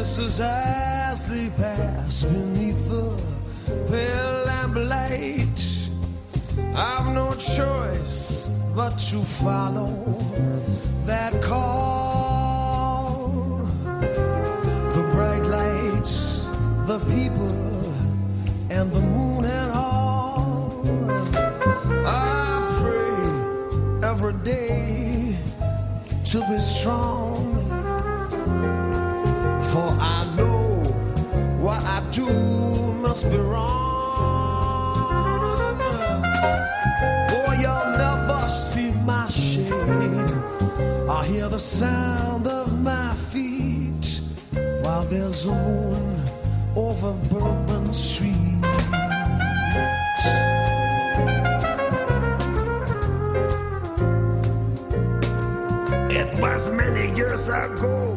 faces as they pass beneath the pale lamplight. I've no choice but to follow that call. Sound of my feet while there's a moon over Bourbon Street. It was many years ago.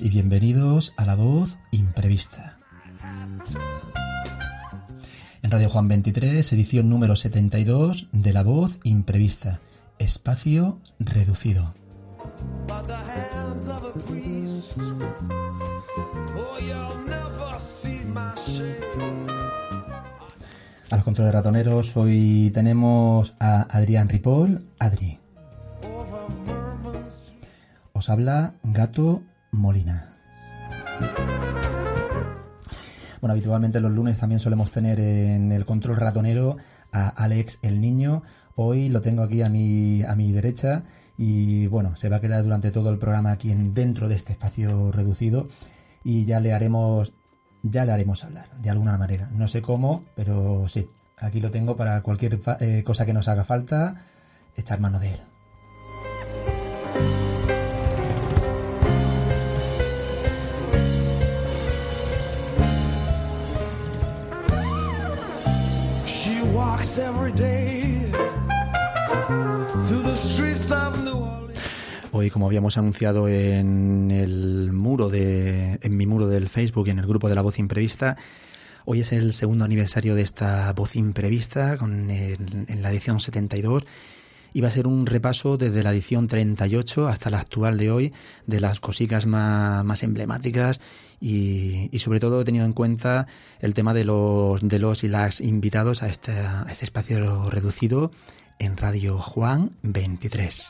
Y bienvenidos a La Voz Imprevista. En Radio Juan 23, edición número 72 de La Voz Imprevista, espacio reducido. a. Oh. A los controles ratoneros hoy tenemos a Adrián Ripoll. Adri, os habla Gato Molina. Bueno, habitualmente los lunes también solemos tener en el control ratonero a Alex el Niño. Hoy lo tengo aquí a mi, a mi derecha y bueno, se va a quedar durante todo el programa aquí en, dentro de este espacio reducido y ya le haremos ya le haremos hablar de alguna manera. No sé cómo, pero sí, aquí lo tengo para cualquier eh, cosa que nos haga falta, echar mano de él. Hoy, como habíamos anunciado en el muro de, en mi muro del Facebook y en el grupo de la voz imprevista, hoy es el segundo aniversario de esta voz imprevista con en la edición 72 y va a ser un repaso desde la edición 38 hasta la actual de hoy de las cositas más, más emblemáticas y, y sobre todo he tenido en cuenta el tema de los, de los y las invitados a este, a este espacio reducido en Radio Juan 23.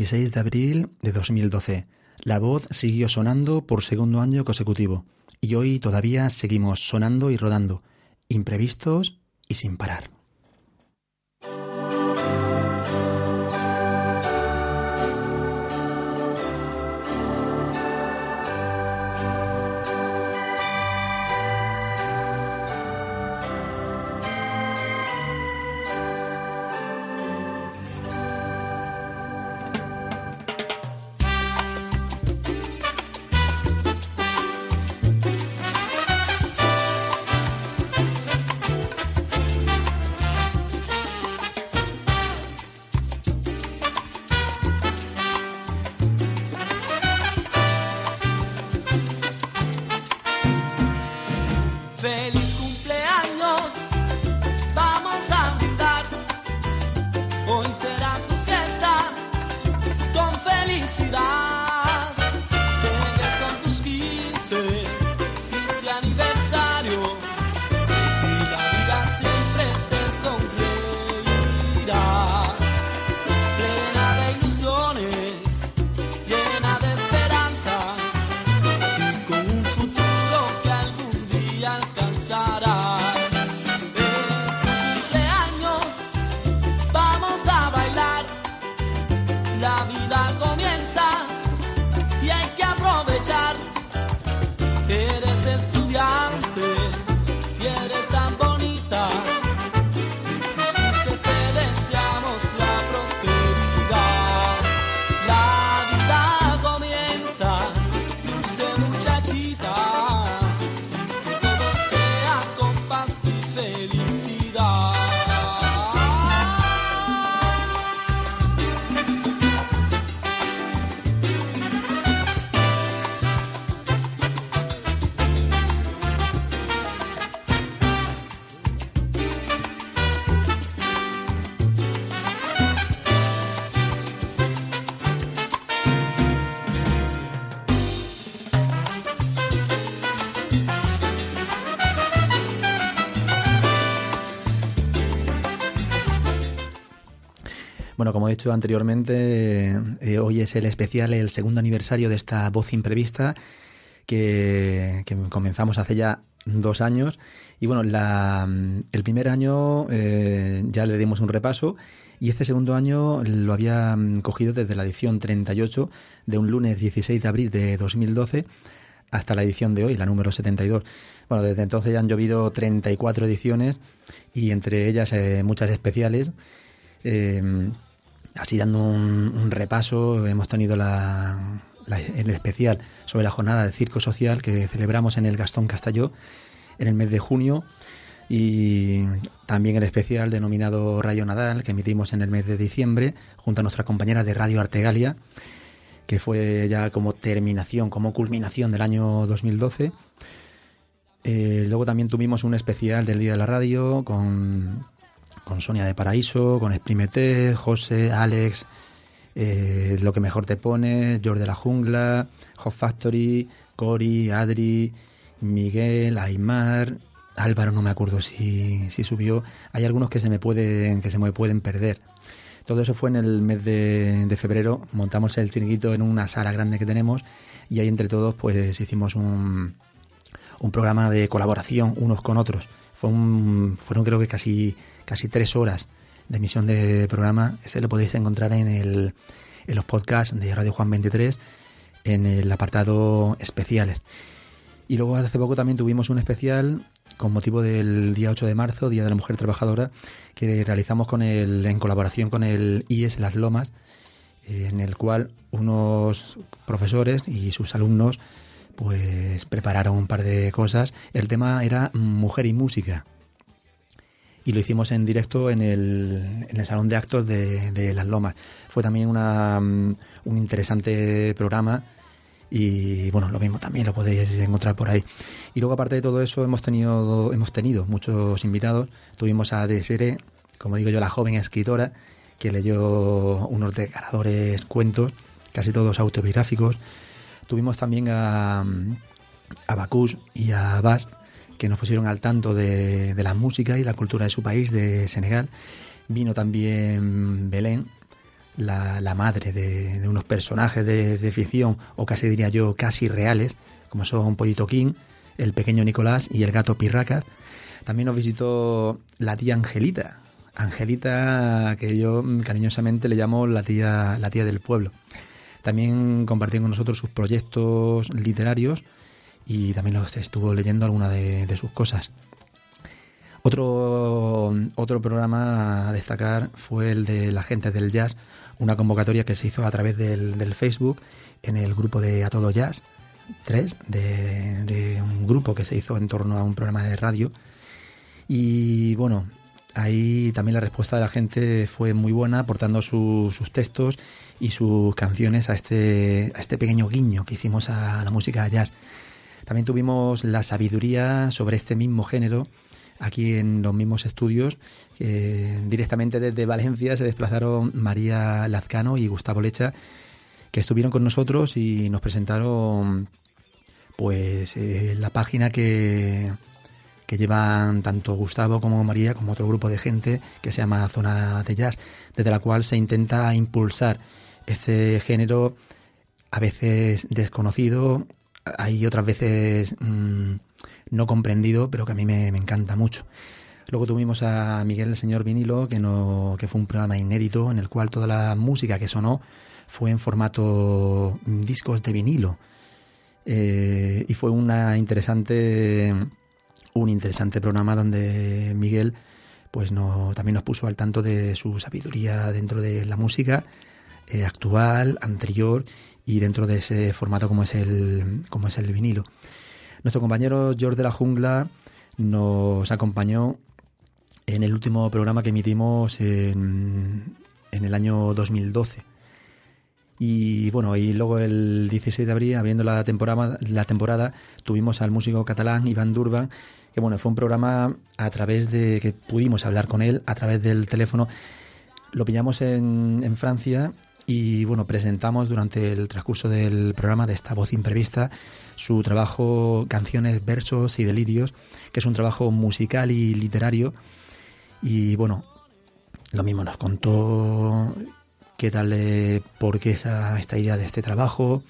16 de abril de 2012. La voz siguió sonando por segundo año consecutivo y hoy todavía seguimos sonando y rodando, imprevistos y sin parar. Bueno, como he dicho anteriormente, eh, hoy es el especial, el segundo aniversario de esta voz imprevista que, comenzamos hace ya dos años. Y bueno, la, el primer año eh, ya le dimos un repaso y este segundo año lo había mm, cogido desde la edición 38 de un lunes 16 de abril de 2012 hasta la edición de hoy, la número 72. Bueno, desde entonces ya han llovido 34 ediciones y entre ellas eh, muchas especiales. Así dando un, repaso, hemos tenido la, el especial sobre la jornada de circo social que celebramos en el Gastón Castelló en el mes de junio y también el especial denominado Rayo Nadal que emitimos en el mes de diciembre junto a nuestra compañera de Radio Artegalia que fue ya como terminación, como culminación del año 2012. Eh, luego también tuvimos un especial del Día de la Radio con, con Sonia de Paraíso, con Exprimete, José, Alex, eh, Lo que mejor te pone, George de la Jungla, Hot Factory, Cori, Adri, Miguel, Aymar, Álvaro, no me acuerdo si, si subió. Hay algunos que se me pueden, que se me pueden perder. Todo eso fue en el mes de, de, febrero. Montamos el chiringuito en una sala grande que tenemos y ahí entre todos pues hicimos un, un programa de colaboración unos con otros. Fue un, fueron creo que casi, casi tres horas de emisión de programa. Ese lo podéis encontrar en, el, en los podcasts de Radio Juan 23 en el apartado especiales. Y luego hace poco también tuvimos un especial con motivo del día 8 de marzo, Día de la Mujer Trabajadora, que realizamos con el, en colaboración con el IES Las Lomas, en el cual unos profesores y sus alumnos pues prepararon un par de cosas. El tema era mujer y música. Y lo hicimos en directo en el, en el Salón de Actos de, Las Lomas. Fue también una, un interesante programa y bueno, lo mismo también lo podéis encontrar por ahí. Y luego aparte de todo eso hemos tenido hemos tenido muchos invitados. Tuvimos a Desere, como digo yo, la joven escritora que leyó unos desgarradores cuentos, casi todos autobiográficos. Tuvimos también a a Bacús y a Bas que nos pusieron al tanto de, de la música y la cultura de su país, de Senegal. Vino también Belén, la, la madre de, de, unos personajes de, ficción, o casi diría yo, casi reales, como son Pollito King, el pequeño Nicolás y el gato Pirracas. También nos visitó la tía Angelita, Angelita que yo cariñosamente le llamo la tía, la tía del pueblo. También compartió con nosotros sus proyectos literarios y también los estuvo leyendo alguna de, sus cosas. Otro, otro programa a destacar fue el de la gente del jazz, una convocatoria que se hizo a través del, del Facebook en el grupo de A Todo Jazz 3, de, de, un grupo que se hizo en torno a un programa de radio. Y bueno, ahí también la respuesta de la gente fue muy buena, aportando su, sus textos y sus canciones a este, a este pequeño guiño que hicimos a la música jazz. También tuvimos la sabiduría sobre este mismo género aquí en los mismos estudios. Directamente desde Valencia se desplazaron María Lazcano y Gustavo Lecha, que estuvieron con nosotros y nos presentaron pues eh, la página que, que llevan tanto Gustavo como María, como otro grupo de gente que se llama Zona de Jazz, desde la cual se intenta impulsar este género a veces desconocido, hay otras veces mmm, no comprendido, pero que a mí me, encanta mucho. Luego tuvimos a Miguel el Señor Vinilo, que, no, que fue un programa inédito en el cual toda la música que sonó fue en formato discos de vinilo. Eh, y fue una interesante, un interesante programa donde Miguel pues no, también nos puso al tanto de su sabiduría dentro de la música eh, actual, anterior y dentro de ese formato como es el, como es el vinilo. Nuestro compañero George de la Jungla nos acompañó en el último programa que emitimos en, el año 2012. Y bueno, y luego el 16 de abril, abriendo la temporada, la temporada, tuvimos al músico catalán Iván Durban, que bueno, fue un programa a través de que pudimos hablar con él a través del teléfono. Lo pillamos en, en Francia y bueno, presentamos durante el transcurso del programa de esta voz imprevista su trabajo Canciones, Versos y Delirios, que es un trabajo musical y literario. Y bueno, lo mismo nos contó qué tal, eh, por qué esa, esta idea de este trabajo,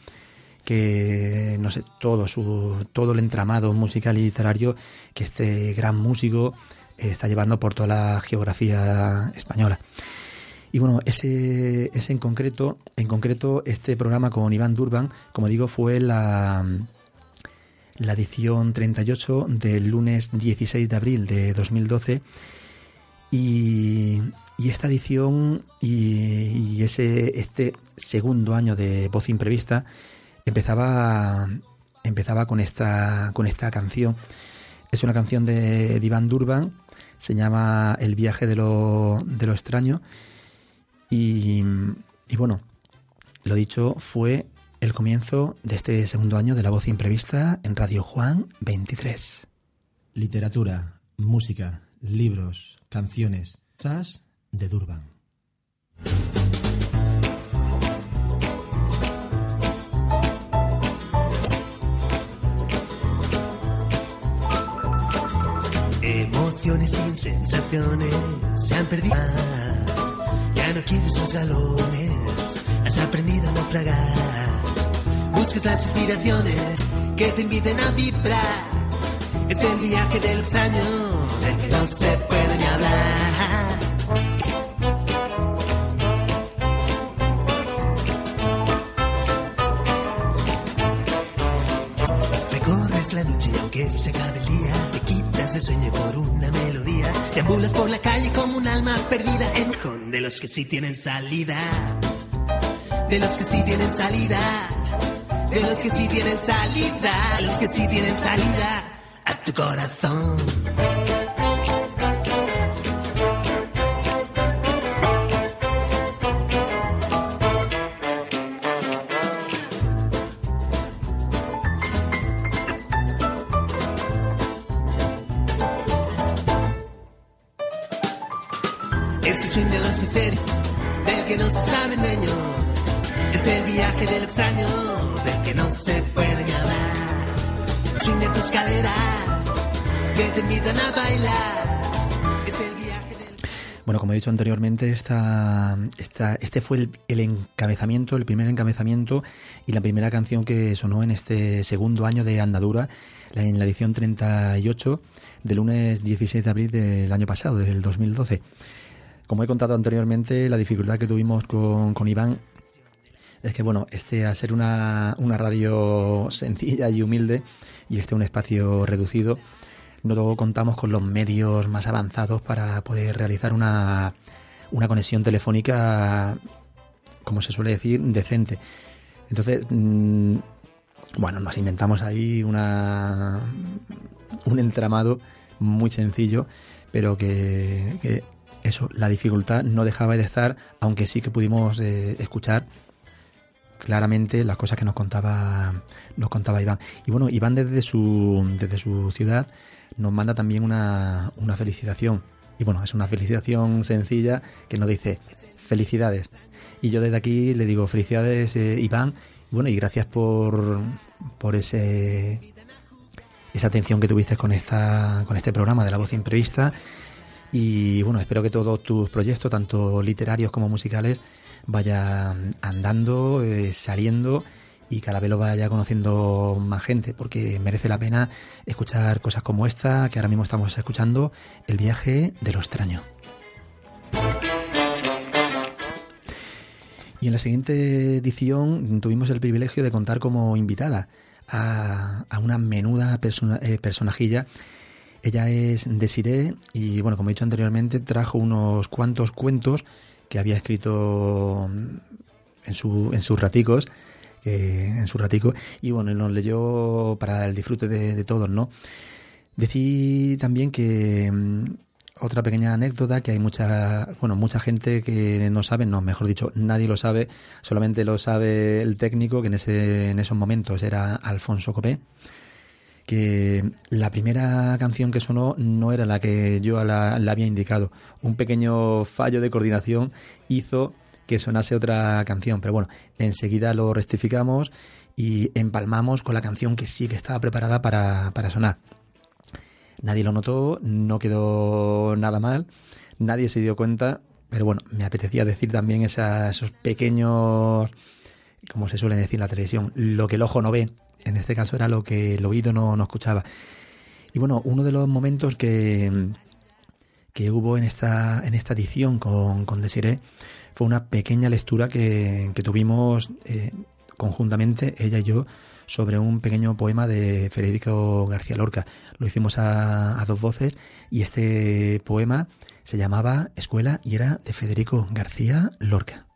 que no sé, todo su, todo el entramado musical y literario que este gran músico eh, está llevando por toda la geografía española. Y bueno, ese, ese en concreto, en concreto, este programa con Iván Durban, como digo, fue la, la edición 38 del lunes 16 de abril de 2012. Y, esta edición y, ese este segundo año de voz imprevista empezaba empezaba con esta con esta canción. Es una canción de, de Iván Durban, se llama El viaje de lo, de lo extraño y, y bueno, lo dicho, fue el comienzo de este segundo año de la voz imprevista en Radio Juan 23. Literatura, música, libros, canciones, tras de Durban. Emociones sin sensaciones se han perdido. No quieres los galones, has aprendido a naufragar. Buscas las inspiraciones que te inviten a vibrar. Es el viaje del extraño, del que no se puede ni hablar. Recorres la noche aunque se acabe el día, te quitas el sueño por una melodía, te ambulas por la calle como un alma perdida en con de los que sí tienen salida, de los que sí tienen salida, de los que sí tienen salida, de los que sí tienen salida a tu corazón. Invitan a bailar. Bueno, como he dicho anteriormente, esta, esta, este fue el, el encabezamiento, el primer encabezamiento y la primera canción que sonó en este segundo año de andadura, en la edición 38 del lunes 16 de abril del año pasado, del 2012. Como he contado anteriormente, la dificultad que tuvimos con, con Iván es que, bueno, este a ser una, una radio sencilla y humilde y este un espacio reducido, no contamos con los medios más avanzados para poder realizar una, una conexión telefónica, como se suele decir, decente. Entonces, mm, bueno, nos inventamos ahí una, un entramado muy sencillo, pero que, que eso, la dificultad no dejaba de estar, aunque sí que pudimos eh, escuchar claramente las cosas que nos contaba nos contaba Iván. Y bueno, Iván desde su desde su ciudad nos manda también una, una felicitación. Y bueno, es una felicitación sencilla que nos dice felicidades. Y yo desde aquí le digo felicidades eh, Iván. Bueno, y gracias por, por ese esa atención que tuviste con esta con este programa de la voz imprevista y bueno, espero que todos tus proyectos, tanto literarios como musicales, vayan andando, eh, saliendo y cada vez lo vaya conociendo más gente, porque merece la pena escuchar cosas como esta que ahora mismo estamos escuchando, El viaje de lo extraño. Y en la siguiente edición tuvimos el privilegio de contar como invitada a, a una menuda persona, eh, personajilla ella es Desiree y, bueno, como he dicho anteriormente, trajo unos cuantos cuentos que había escrito en, en sus raticos, en su ratico, y bueno, nos leyó para el disfrute de, de todos, ¿no? Decí también que mm, otra pequeña anécdota que hay mucha, bueno, mucha gente que no sabe, no, mejor dicho, nadie lo sabe, solamente lo sabe el técnico, que en ese, en esos momentos era Alfonso Copé que la primera canción que sonó no era la que yo la, la, había indicado. Un pequeño fallo de coordinación hizo que sonase otra canción, pero bueno, enseguida lo rectificamos y empalmamos con la canción que sí que estaba preparada para, para sonar. Nadie lo notó, no quedó nada mal, nadie se dio cuenta Pero bueno, me apetecía decir también esa- esos pequeños, como se suele decir en la televisión, lo que el ojo no ve. En este caso era lo que el oído no, no escuchaba. Y bueno, uno de los momentos que, que hubo en esta, en esta edición con, con Desiree fue una pequeña lectura que, que tuvimos eh, conjuntamente, ella y yo, sobre un pequeño poema de Federico García Lorca. Lo hicimos a, a dos voces y este poema se llamaba Escuela y era de Federico García Lorca.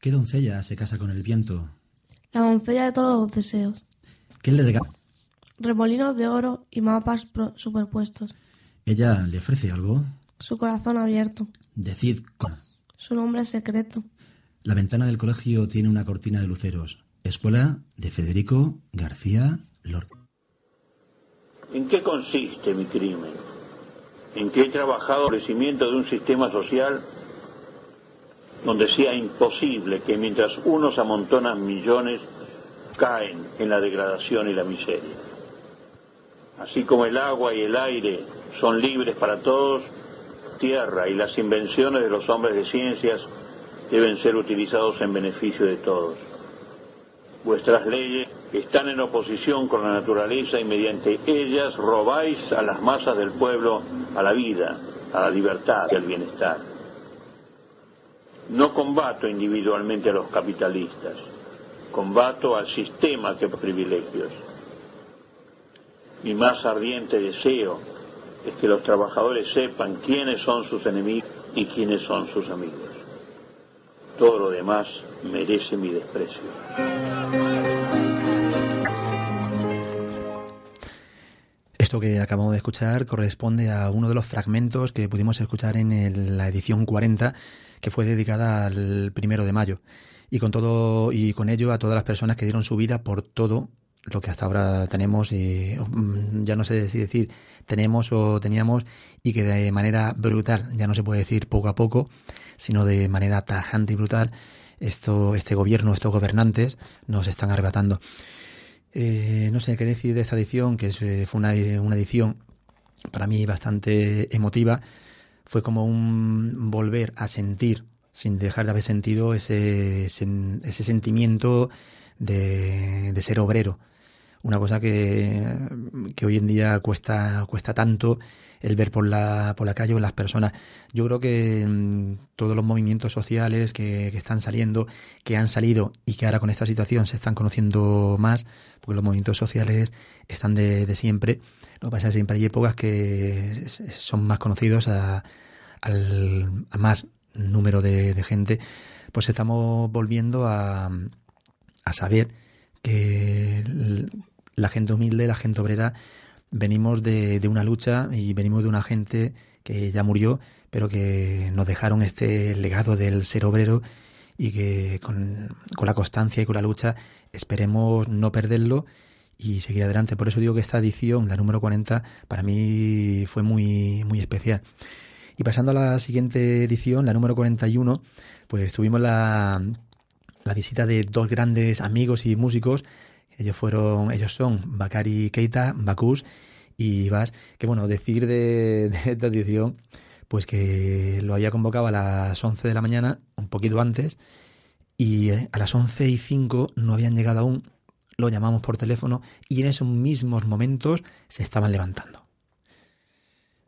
¿Qué doncella se casa con el viento? La doncella de todos los deseos. ¿Qué le regala? Remolinos de oro y mapas superpuestos. ¿Ella le ofrece algo? Su corazón abierto. Decid cómo. Su nombre secreto. La ventana del colegio tiene una cortina de luceros. Escuela de Federico García Lorca. ¿En qué consiste mi crimen? ¿En que he trabajado el crecimiento de un sistema social donde sea imposible que mientras unos amontonan millones, caen en la degradación y la miseria? Así como el agua y el aire son libres para todos, tierra y las invenciones de los hombres de ciencias deben ser utilizados en beneficio de todos. Vuestras leyes están en oposición con la naturaleza y mediante ellas robáis a las masas del pueblo a la vida, a la libertad y al bienestar. No combato individualmente a los capitalistas, combato al sistema que privilegios. Mi más ardiente deseo es que los trabajadores sepan quiénes son sus enemigos y quiénes son sus amigos. Todo lo demás merece mi desprecio. Esto que acabamos de escuchar corresponde a uno de los fragmentos que pudimos escuchar en el- la edición 40, que fue dedicada al primero de mayo. Y con todo, y con ello a todas las personas que dieron su vida por todo lo que hasta ahora tenemos, y mm, ya no sé si decir tenemos o teníamos, y que de manera brutal, ya no se puede decir poco a poco, sino de manera tajante y brutal, esto, este gobierno, estos gobernantes nos están arrebatando. Eh, no sé qué decir de esta edición, que eh, fue una, una edición para mí bastante emotiva. Fue como un volver a sentir, sin dejar de haber sentido, ese, sen- ese sentimiento de, de ser obrero. Una cosa que, que hoy en día cuesta, cuesta tanto el ver por la, por la calle o en las personas. Yo creo que mm, todos los movimientos sociales que, que están saliendo, que han salido y que ahora con esta situación se están conociendo más, porque los movimientos sociales están de, de siempre. Lo que pasa es que siempre hay épocas que son más conocidos a, al, más número de, de gente, pues estamos volviendo a, a saber que la gente humilde, la gente obrera, venimos de, de una lucha y venimos de una gente que ya murió, pero que nos dejaron este legado del ser obrero y que con, con la constancia y con la lucha esperemos no perderlo y seguir adelante. Por eso digo que esta edición, la número 40, para mí fue muy, muy especial. Y pasando a la siguiente edición, la número 41, pues tuvimos la, la visita de dos grandes amigos y músicos. Ellos fueron, ellos son Bakari Keita, Bakus y Bas. Que bueno, decir de, esta edición, pues que lo había convocado a las 11 de la mañana, un poquito antes, y eh, a las 11 y 5 no habían llegado aún. Lo llamamos por teléfono y en esos mismos momentos se estaban levantando.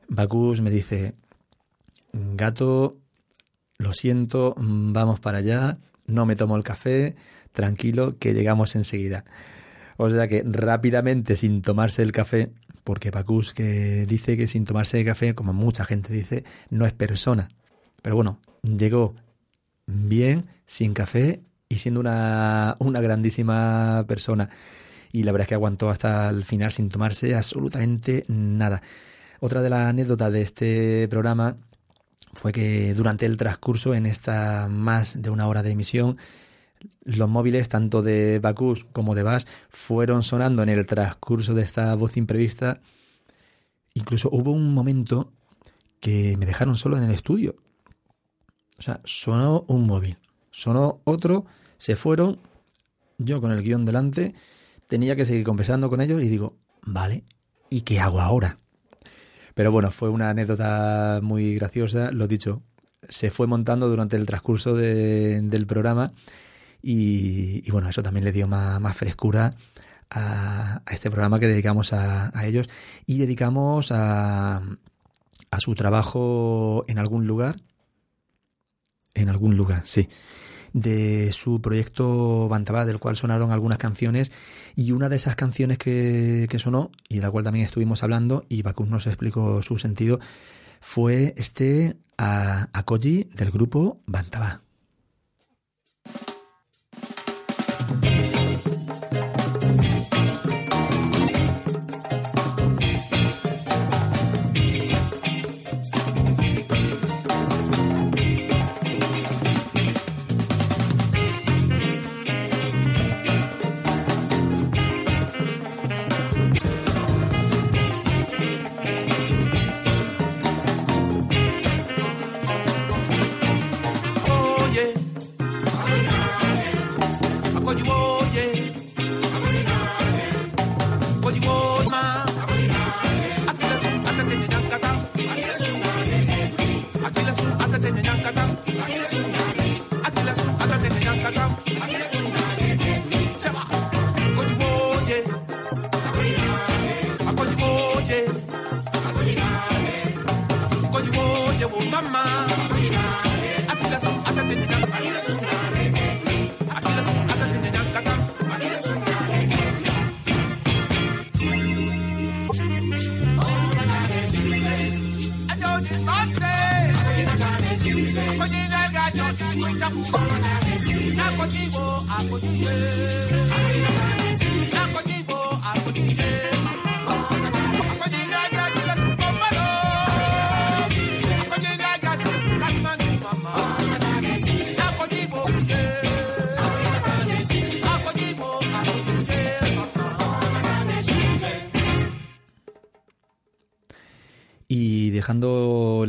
Bakus me dice, gato, lo siento, vamos para allá, no me tomo el café, tranquilo, que llegamos enseguida. O sea que rápidamente, sin tomarse el café, porque Pacus que dice que sin tomarse el café, como mucha gente dice, no es persona. Pero bueno, llegó bien, sin café y siendo una, una grandísima persona. Y la verdad es que aguantó hasta el final sin tomarse absolutamente nada. Otra de las anécdotas de este programa fue que durante el transcurso, en esta más de una hora de emisión, los móviles, tanto de Bacus como de Bass, fueron sonando en el transcurso de esta voz imprevista. Incluso hubo un momento que me dejaron solo en el estudio. O sea, sonó un móvil, sonó otro, se fueron, yo con el guion delante, tenía que seguir conversando con ellos y digo, vale, ¿y qué hago ahora? Pero bueno, fue una anécdota muy graciosa, lo dicho, se fue montando durante el transcurso de- del programa y, bueno, eso también le dio más, frescura a, este programa que dedicamos a, ellos y dedicamos a, a su trabajo en algún lugar, en algún lugar, sí, de su proyecto Bantabá, del cual sonaron algunas canciones y una de esas canciones que, que sonó y de la cual también estuvimos hablando y Bacus nos explicó su sentido fue este a, del grupo Bantabá.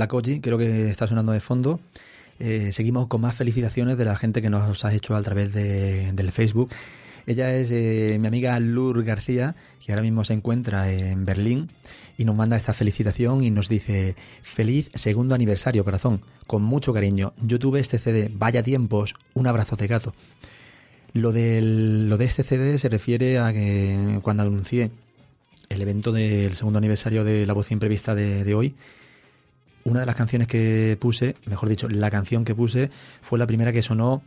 Koji, creo que está sonando de fondo, eh, seguimos con más felicitaciones de la gente que nos ha hecho a través de- del Facebook. Ella es eh, mi amiga Lur García, que ahora mismo se encuentra en Berlín y nos manda esta felicitación y nos dice, feliz segundo aniversario, corazón, con mucho cariño. Yo tuve este CD, vaya tiempos, un abrazo de gato. Lo, del, lo de este CD se refiere a que cuando anuncié el evento del segundo aniversario de La Voz Imprevista de hoy, una de las canciones que puse, mejor dicho, la canción que puse fue la primera que sonó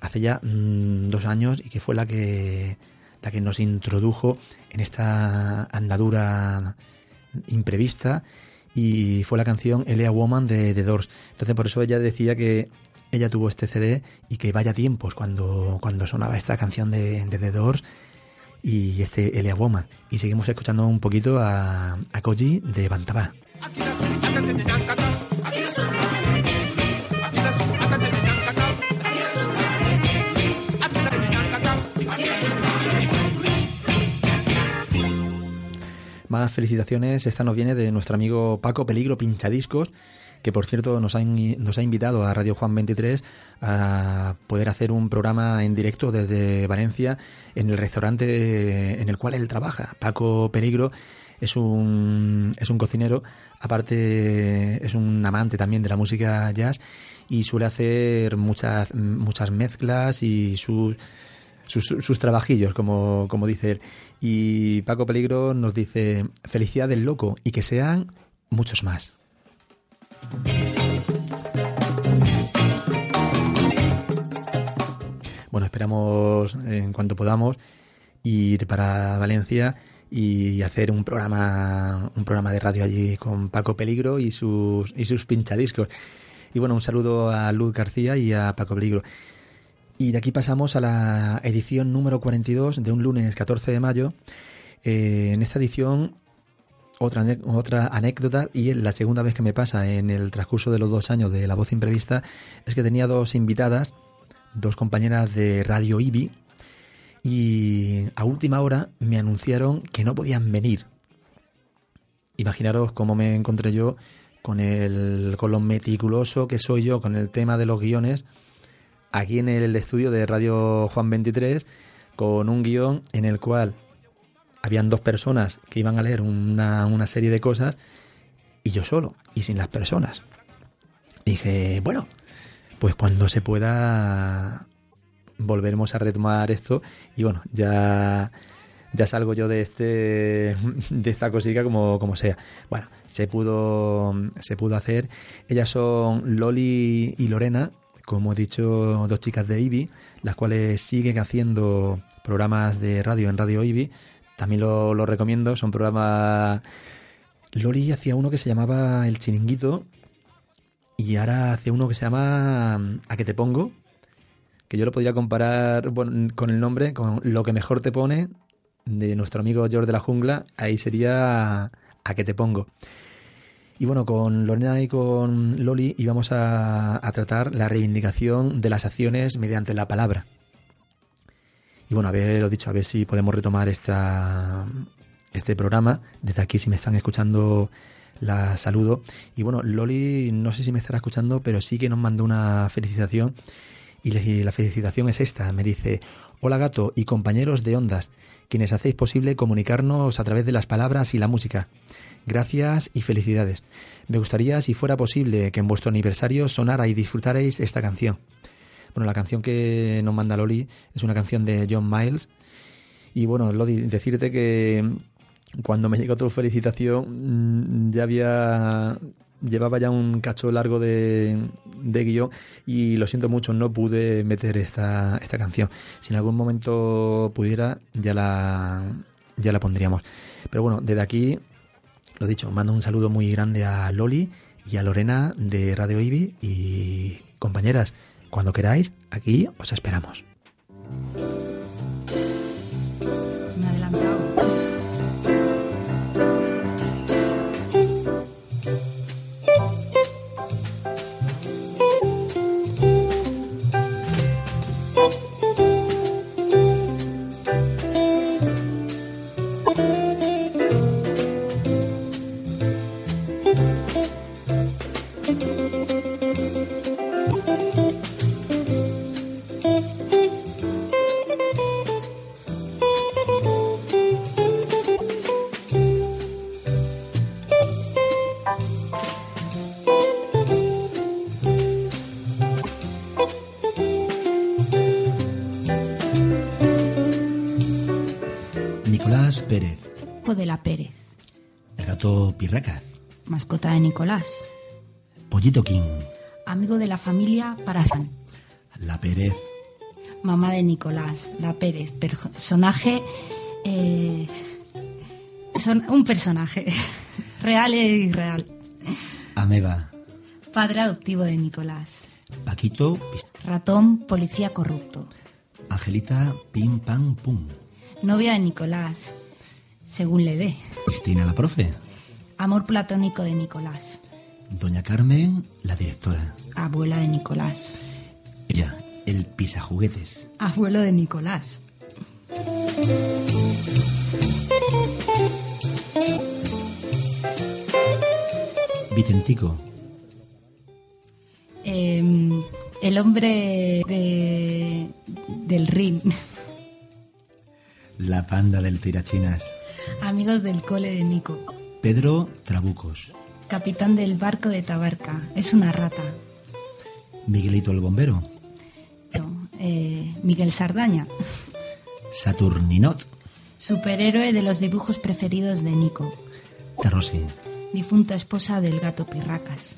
hace ya mm, dos años y que fue la que, la que nos introdujo en esta andadura imprevista y fue la canción Elea Woman de The Doors. Entonces por eso ella decía que ella tuvo este CD y que vaya tiempos cuando, cuando sonaba esta canción de, de The Doors y este Elea Woman. Y seguimos escuchando un poquito a, a Koji de su Más felicitaciones, esta nos viene de nuestro amigo Paco Peligro Pinchadiscos, que por cierto nos ha, in- nos ha invitado a Radio Juan 23 a poder hacer un programa en directo desde Valencia en el restaurante en el cual él trabaja. Paco Peligro es un, es un cocinero, aparte es un amante también de la música jazz y suele hacer muchas, muchas mezclas y sus sus, sus trabajillos, como, como dice él. Y Paco Peligro nos dice, felicidad del loco y que sean muchos más. Bueno, esperamos en cuanto podamos ir para Valencia y hacer un programa un programa de radio allí con Paco Peligro y sus y sus pinchadiscos. Y bueno, un saludo a Luz García y a Paco Peligro. Y de aquí pasamos a la edición número 42 de un lunes 14 de mayo. Eh, en esta edición, otra, otra anécdota, y la segunda vez que me pasa en el transcurso de los dos años de La Voz Imprevista, es que tenía dos invitadas, dos compañeras de Radio IBI, y a última hora me anunciaron que no podían venir. Imaginaros cómo me encontré yo con, el, con lo meticuloso que soy yo con el tema de los guiones aquí en el estudio de Radio Juan 23 con un guion en el cual habían dos personas que iban a leer una, una serie de cosas y yo solo, y sin las personas. Dije, bueno, pues cuando se pueda volveremos a retomar esto y bueno, ya ya salgo yo de este de esta cosita como, como sea. Bueno, se pudo se pudo hacer. Ellas son Loli y Lorena, como he dicho, dos chicas de IBI, las cuales siguen haciendo programas de radio en Radio IBI. También lo, lo recomiendo, son programas... Loli hacía uno que se llamaba El Chiringuito y ahora hace uno que se llama A que te pongo, que yo lo podría comparar con el nombre, con Lo que mejor te pone, de nuestro amigo George de la Jungla, ahí sería A que te pongo. Y bueno, con Lorena y con Loli íbamos a, a tratar la reivindicación de las acciones mediante la palabra. Y bueno, haber lo dicho, a ver si podemos retomar esta, este programa. Desde aquí, si me están escuchando, la saludo. Y bueno, Loli, no sé si me estará escuchando, pero sí que nos mandó una felicitación. Y la felicitación es esta. Me dice, hola gato y compañeros de ondas, quienes hacéis posible comunicarnos a través de las palabras y la música. Gracias y felicidades. Me gustaría, si fuera posible, que en vuestro aniversario sonara y disfrutarais esta canción. Bueno, la canción que nos manda Loli es una canción de John Miles. Y bueno, Loli, decirte que cuando me llegó tu felicitación mm, ya había llevaba ya un cacho largo de, de guion y lo siento mucho, no pude meter esta, esta canción. Si en algún momento pudiera, ya la, ya la pondríamos. Pero bueno, desde aquí, lo dicho, mando un saludo muy grande a Loli y a Lorena de Radio Ibi y compañeras, cuando queráis, aquí os esperamos. Pirracaz, mascota de Nicolás, Pollito King, amigo de la familia Parafán, la Pérez, mamá de Nicolás, la Pérez, personaje, eh, son un personaje. Real e irreal, Ameba, padre adoptivo de Nicolás, Paquito, ratón, policía corrupto, Angelita, Pim Pam Pum, novia de Nicolás, según le dé, Cristina la profe, amor platónico de Nicolás, Doña Carmen, la directora, abuela de Nicolás, ella, el pisajuguetes, abuelo de Nicolás, Vicentico, eh, el hombre de, del ring, la panda del tirachinas, amigos del cole de Nico, Pedro Trabucos, capitán del barco de Tabarca, es una rata, Miguelito el bombero, No, eh, Miguel Sardaña, Saturninot, superhéroe de los dibujos preferidos de Nico, Tarrosi, difunta esposa del gato Pirracas,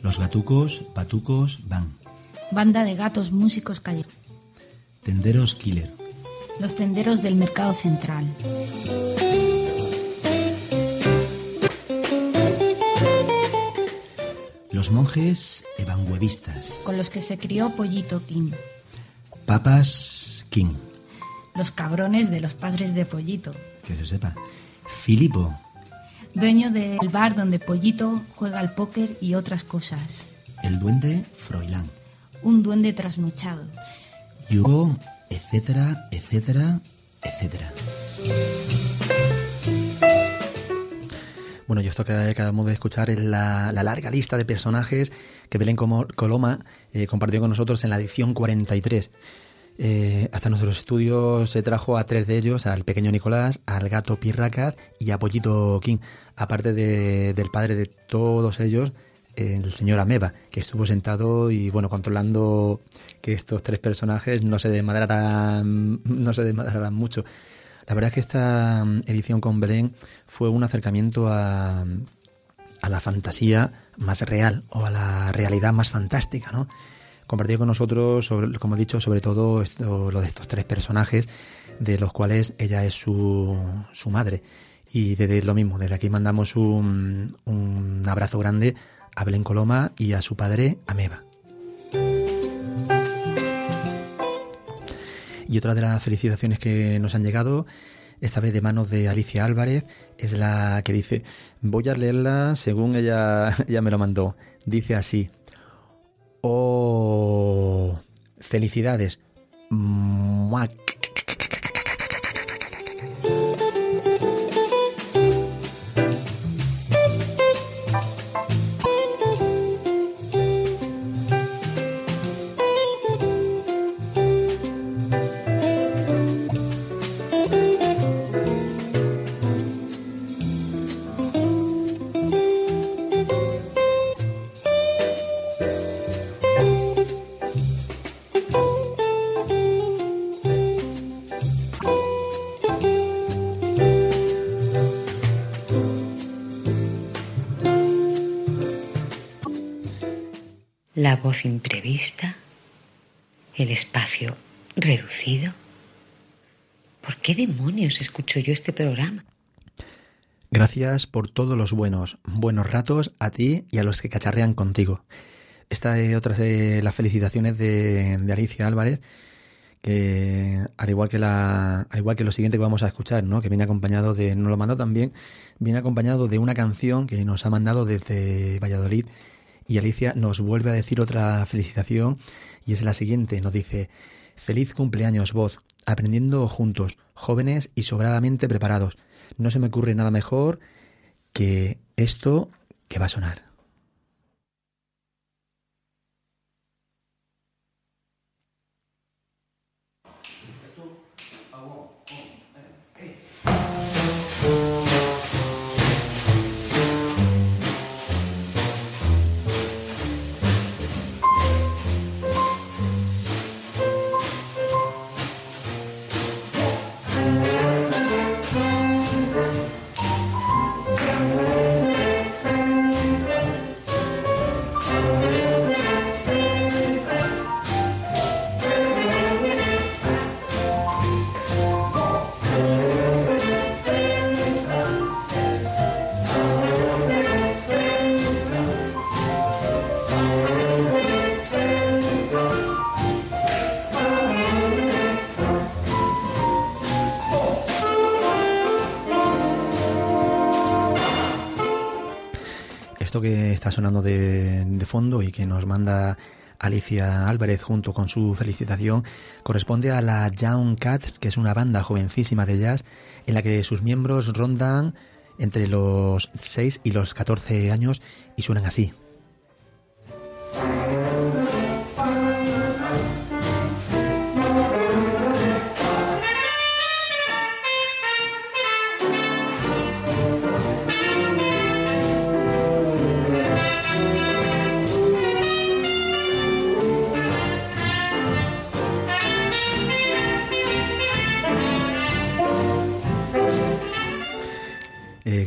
los gatucos, patucos, van, banda de gatos músicos callejeros, tenderos killer, los tenderos del mercado central, los monjes evanguevistas, con los que se crió Pollito King, papas king, los cabrones de los padres de Pollito, que se sepa, Filipo, dueño del bar donde Pollito juega al póker y otras cosas, el duende Froilán, un duende trasnochado, y hubo, etcétera, etcétera, etcétera. Bueno, yo esto que acabamos de escuchar es la, la larga lista de personajes que Belén Coloma eh, compartió con nosotros en la edición 43. Eh, hasta nuestros estudios se trajo a tres de ellos, al pequeño Nicolás, al gato Pirracaz y a Pollito King, aparte de- del padre de todos ellos, el señor Ameba, que estuvo sentado y bueno, controlando que estos tres personajes no se desmadraran, no se desmadraran mucho. La verdad es que esta mm, edición con Belén fue un acercamiento a, a la fantasía más real o a la realidad más fantástica, ¿no? Compartió con nosotros, como he dicho, sobre todo esto- lo de estos tres personajes, de los cuales ella es su, su madre. Y desde lo mismo, desde aquí mandamos un, un abrazo grande a Belén Coloma y a su padre, Ameba. Y otra de las felicitaciones que nos han llegado, esta vez de manos de Alicia Álvarez, es la que dice, voy a leerla según ella, ella me lo mandó. Dice así, oh, felicidades. Mua. Voz imprevista, el espacio reducido. ¿Por qué demonios escucho yo este programa? Gracias por todos los buenos, buenos ratos a ti y a los que cacharrean contigo. Esta es otra de las felicitaciones de, de Alicia Álvarez, que al igual que la, al igual que lo siguiente que vamos a escuchar, ¿no? que viene acompañado de, nos lo mandó también, viene acompañado de una canción que nos ha mandado desde Valladolid y Alicia nos vuelve a decir otra felicitación y es la siguiente, nos dice, feliz cumpleaños voz, aprendiendo juntos, jóvenes y sobradamente preparados. No se me ocurre nada mejor que esto que va a sonar. Esto que está sonando de, de fondo y que nos manda Alicia Álvarez junto con su felicitación corresponde a la Young Cats, que es una banda jovencísima de jazz en la que sus miembros rondan entre los 6 y los 14 años y suenan así.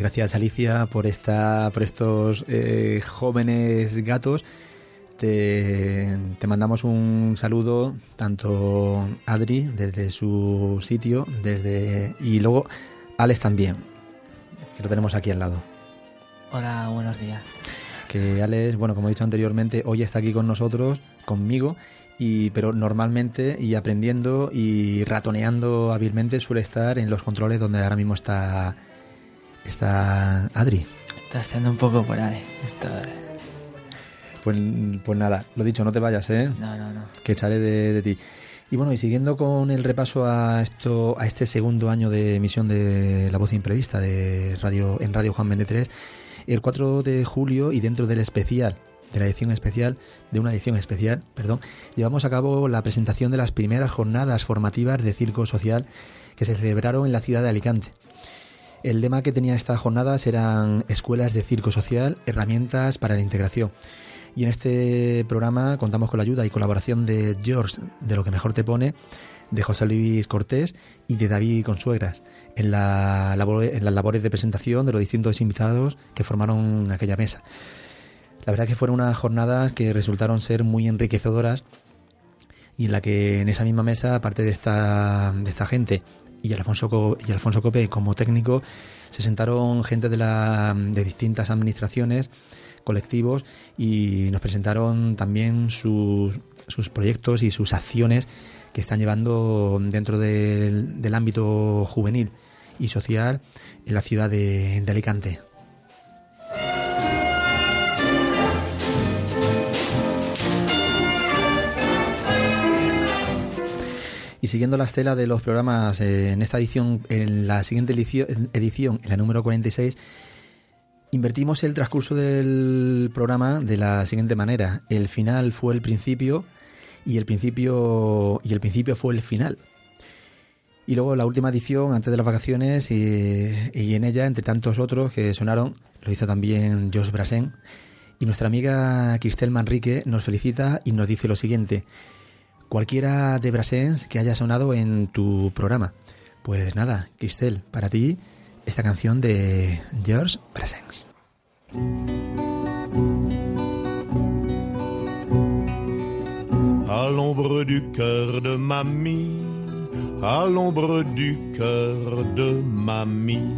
Gracias Alicia por esta, por estos eh, jóvenes gatos. Te, te mandamos un saludo tanto Adri desde su sitio, desde y luego Alex también, que lo tenemos aquí al lado. Hola, buenos días. Que Alex, bueno, como he dicho anteriormente, hoy está aquí con nosotros, conmigo, y pero normalmente y aprendiendo y ratoneando hábilmente suele estar en los controles donde ahora mismo está está Adri. Está haciendo un poco por ahí. Esto- Pues, pues nada, lo dicho, no te vayas, ¿eh? No, no, no. que echaré de, de ti. Y bueno, y siguiendo con el repaso a esto, a este segundo año de emisión de La Voz Imprevista de radio, en Radio Juan 23, el 4 de julio y dentro del especial de la edición especial, de una edición especial, perdón, llevamos a cabo la presentación de las primeras jornadas formativas de circo social que se celebraron en la ciudad de Alicante. El lema que tenía estas jornadas eran escuelas de circo social, herramientas para la integración. Y en este programa contamos con la ayuda y colaboración de George, de lo que mejor te pone, de José Luis Cortés y de David Consuegras en, las labores de presentación de los distintos invitados que formaron aquella mesa. La verdad que fueron unas jornadas que resultaron ser muy enriquecedoras y en la que en esa misma mesa, aparte de esta, de esta gente y Alfonso, y Alfonso Cope como técnico, se sentaron gente de, la, de distintas administraciones, colectivos y nos presentaron también sus, sus proyectos y sus acciones que están llevando dentro del, del ámbito juvenil y social en la ciudad de, de Alicante. Y siguiendo la estela de los programas eh, en esta edición, en la siguiente edición, en la número 46, invertimos el transcurso del programa de la siguiente manera. El final fue el principio y el principio y el principio fue el final. Y luego la última edición antes de las vacaciones y, y en ella, entre tantos otros que sonaron, lo hizo también Josh Brasen. Y nuestra amiga Cristel Manrique nos felicita y nos dice lo siguiente. Cualquiera de Brasens que haya sonado en tu programa. Pues nada, Cristel, para ti esta canción de George Brassens. À l'ombre du cœur de mamie, à l'ombre du cœur de mamie.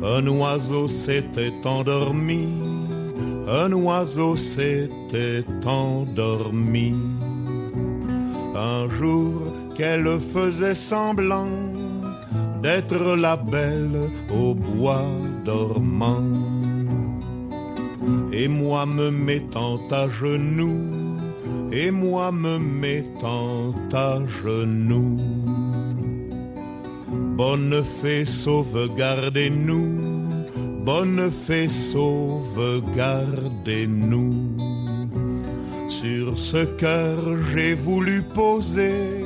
Un oiseau s'était endormi, un oiseau s'était endormi. Un jour qu'elle faisait semblant d'être la belle au bois dormant. Et moi me mettant à genoux, et moi me mettant à genoux. Bonne fée, sauvegardez-nous, bonne fée, sauvegardez-nous. Sur ce cœur, j'ai voulu poser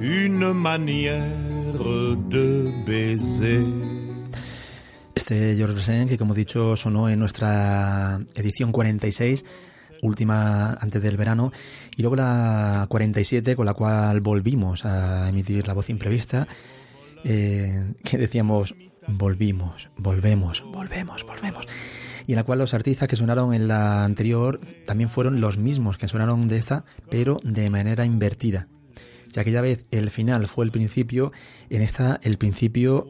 une manière de baiser. Este George Brassens, que como he dicho sonó en nuestra edición 46, última antes del verano, y luego la 47 con la cual volvimos a emitir la voz imprevista, eh, que decíamos volvimos, volvemos, volvemos, volvemos. Y en la cual los artistas que sonaron en la anterior también fueron los mismos que sonaron de esta, pero de manera invertida. Si aquella vez el final fue el principio, en esta el principio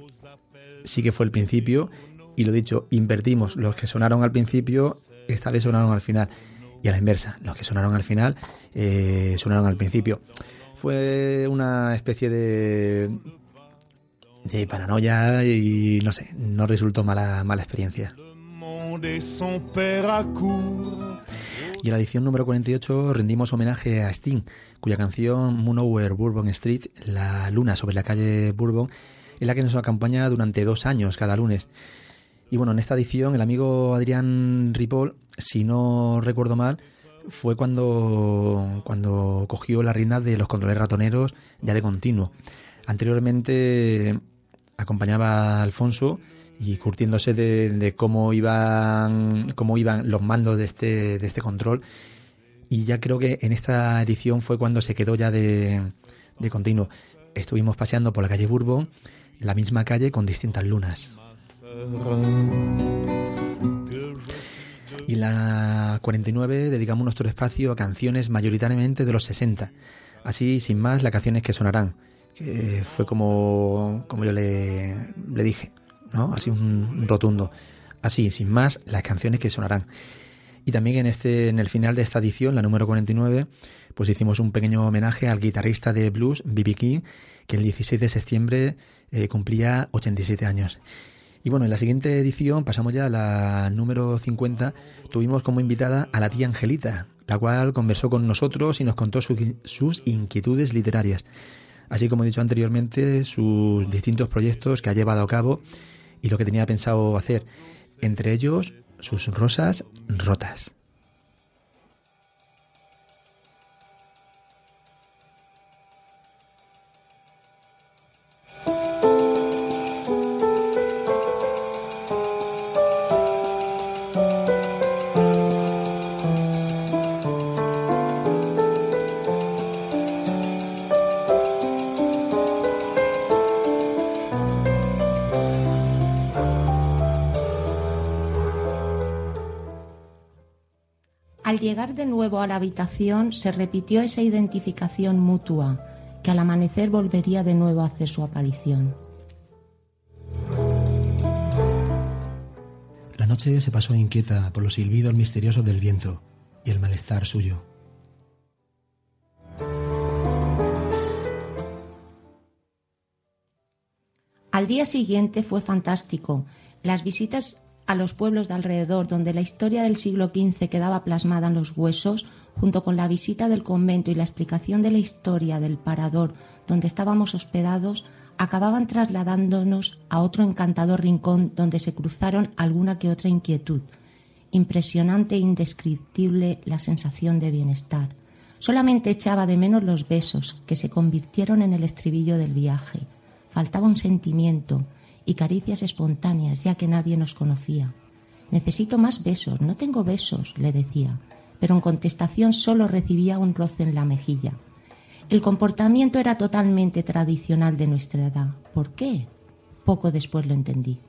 sí que fue el principio y lo dicho, invertimos los que sonaron al principio, esta vez sonaron al final y a la inversa, los que sonaron al final eh, sonaron al principio. Fue una especie de de paranoia y no sé, no resultó mala mala experiencia. Y en la edición número 48 rendimos homenaje a Sting, cuya canción Moon Over Bourbon Street, la luna sobre la calle Bourbon, es la que nos acompaña durante dos años cada lunes. Y bueno, en esta edición el amigo Adrián Ripoll, si no recuerdo mal, fue cuando, cuando cogió la rienda de los controles ratoneros ya de continuo. Anteriormente acompañaba a Alfonso y curtiéndose de, de cómo iban cómo iban los mandos de este de este control. Y ya creo que en esta edición fue cuando se quedó ya de, de continuo. Estuvimos paseando por la calle Bourbon la misma calle con distintas lunas. Y la 49 dedicamos nuestro espacio a canciones mayoritariamente de los 60 así sin más las canciones que sonarán que fue como como yo le, le dije ¿no? Así un rotundo. Así, sin más, las canciones que sonarán. Y también en este, en el final de esta edición, la número 49, pues hicimos un pequeño homenaje al guitarrista de blues, B.B. King, que el 16 de septiembre eh, cumplía 87 años. Y bueno, en la siguiente edición, pasamos ya a la número 50, tuvimos como invitada a la tía Angelita, la cual conversó con nosotros y nos contó su- sus inquietudes literarias. Así como he dicho anteriormente, sus distintos proyectos que ha llevado a cabo y lo que tenía pensado hacer. Entre ellos, sus rosas rotas. Llegar de nuevo a la habitación se repitió esa identificación mutua, que al amanecer volvería de nuevo a hacer su aparición. La noche se pasó inquieta por los silbidos misteriosos del viento y el malestar suyo. Al día siguiente fue fantástico. Las visitas a los pueblos de alrededor, donde la historia del siglo XV quedaba plasmada en los huesos, junto con la visita del convento y la explicación de la historia del parador donde estábamos hospedados, acababan trasladándonos a otro encantador rincón donde se cruzaron alguna que otra inquietud. Impresionante e indescriptible la sensación de bienestar. Solamente echaba de menos los besos, que se convirtieron en el estribillo del viaje. Faltaba un sentimiento, y caricias espontáneas, ya que nadie nos conocía. Necesito más besos, no tengo besos, le decía, pero en contestación solo recibía un roce en la mejilla. El comportamiento era totalmente tradicional de nuestra edad. ¿Por qué? Poco después lo entendí.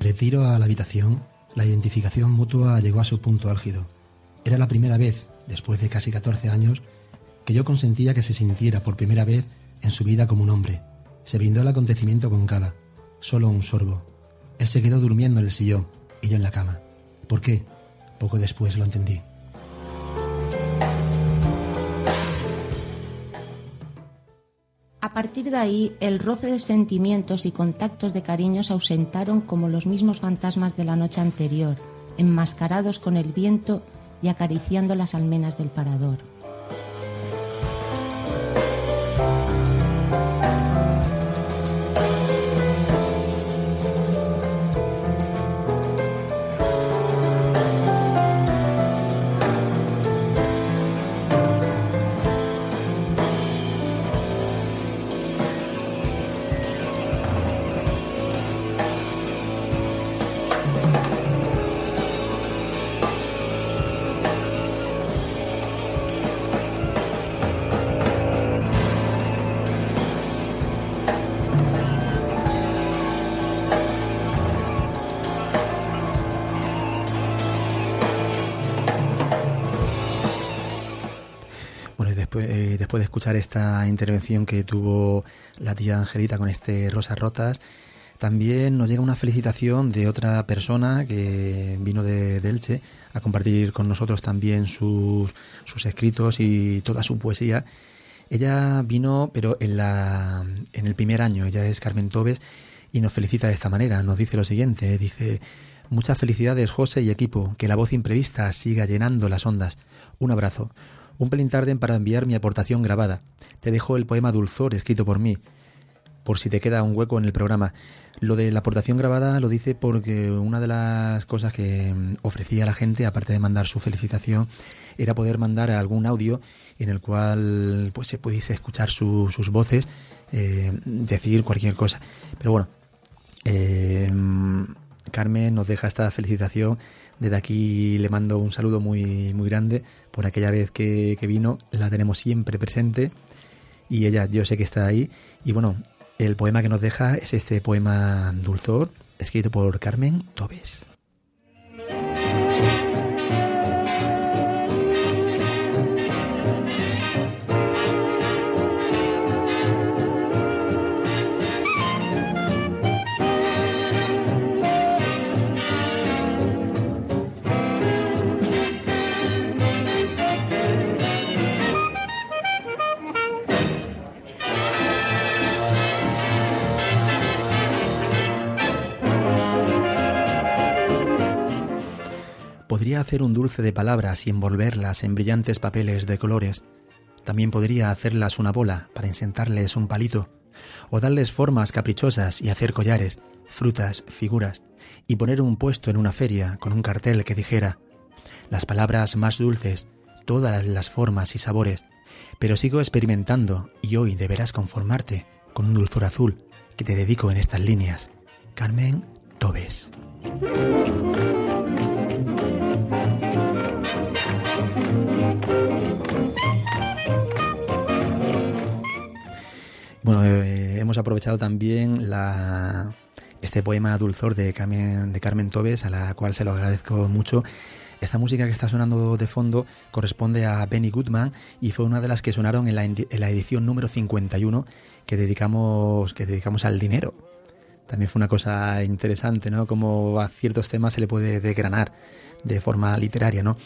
Retiro a la habitación, la identificación mutua llegó a su punto álgido. Era la primera vez, después de casi 14 años, que yo consentía que se sintiera por primera vez en su vida como un hombre. Se brindó el acontecimiento con cava, solo un sorbo. Él se quedó durmiendo en el sillón y yo en la cama. ¿Por qué? Poco después lo entendí. A partir de ahí, el roce de sentimientos y contactos de cariño se ausentaron como los mismos fantasmas de la noche anterior, enmascarados con el viento y acariciando las almenas del parador. Escuchar esta intervención que tuvo la tía Angelita con este Rosas Rotas, también nos llega una felicitación de otra persona que vino de, de Elche a compartir con nosotros también sus, sus escritos y toda su poesía. Ella vino, pero en, la, en el primer año, ella es Carmen Tobes y nos felicita de esta manera. Nos dice lo siguiente, dice, muchas felicidades José y equipo, que la voz imprevista siga llenando las ondas. Un abrazo. Un pelín tarde para enviar mi aportación grabada. Te dejo el poema Dulzor escrito por mí, por si te queda un hueco en el programa. Lo de la aportación grabada lo dice porque una de las cosas que mm, ofrecía la gente, aparte de mandar su felicitación, era poder mandar algún audio en el cual pues se pudiese escuchar su- sus voces, eh, decir cualquier cosa. Pero bueno, eh, Carmen nos deja esta felicitación. Desde aquí le mando un saludo muy, muy grande por aquella vez que, que vino. La tenemos siempre presente y ella yo sé que está ahí. Y bueno, el poema que nos deja es este poema Dulzor, escrito por Carmen Tobes. Hacer un dulce de palabras y envolverlas en brillantes papeles de colores. También podría hacerlas una bola para insentarles un palito, o darles formas caprichosas y hacer collares, frutas, figuras, y poner un puesto en una feria con un cartel que dijera las palabras más dulces, todas las formas y sabores, pero sigo experimentando y hoy deberás conformarte con un dulzor azul que te dedico en estas líneas. Carmen Tobes. Bueno, eh, hemos aprovechado también este poema Dulzor de Carmen, de Carmen Tobes, a la cual se lo agradezco mucho. Esta música que está sonando de fondo corresponde a Benny Goodman y fue una de las que sonaron en la, edición número 51 que dedicamos, que dedicamos al dinero. También fue una cosa interesante, ¿no? Como a ciertos temas se le puede desgranar de forma literaria, ¿no?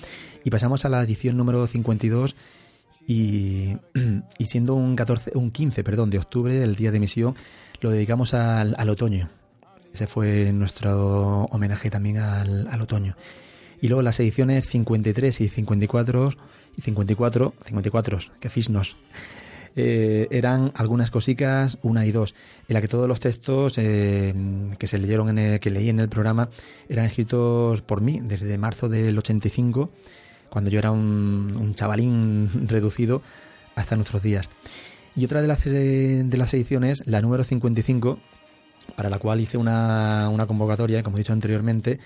Y pasamos a la edición número 52 y, y siendo un, 14, un 15 perdón, de octubre, el día de emisión, lo dedicamos al, al otoño. Ese fue nuestro homenaje también al, al, otoño. Y luego las ediciones 53 y 54, y 54, 54, que fisnos, eh, eran algunas cositas, una y dos, en la que todos los textos eh, que se leyeron, en el, que leí en el programa, eran escritos por mí desde marzo del 85 cuando yo era un, un chavalín reducido hasta nuestros días. Y otra de las, de las ediciones, la número 55, para la cual hice una, una convocatoria, como he dicho anteriormente,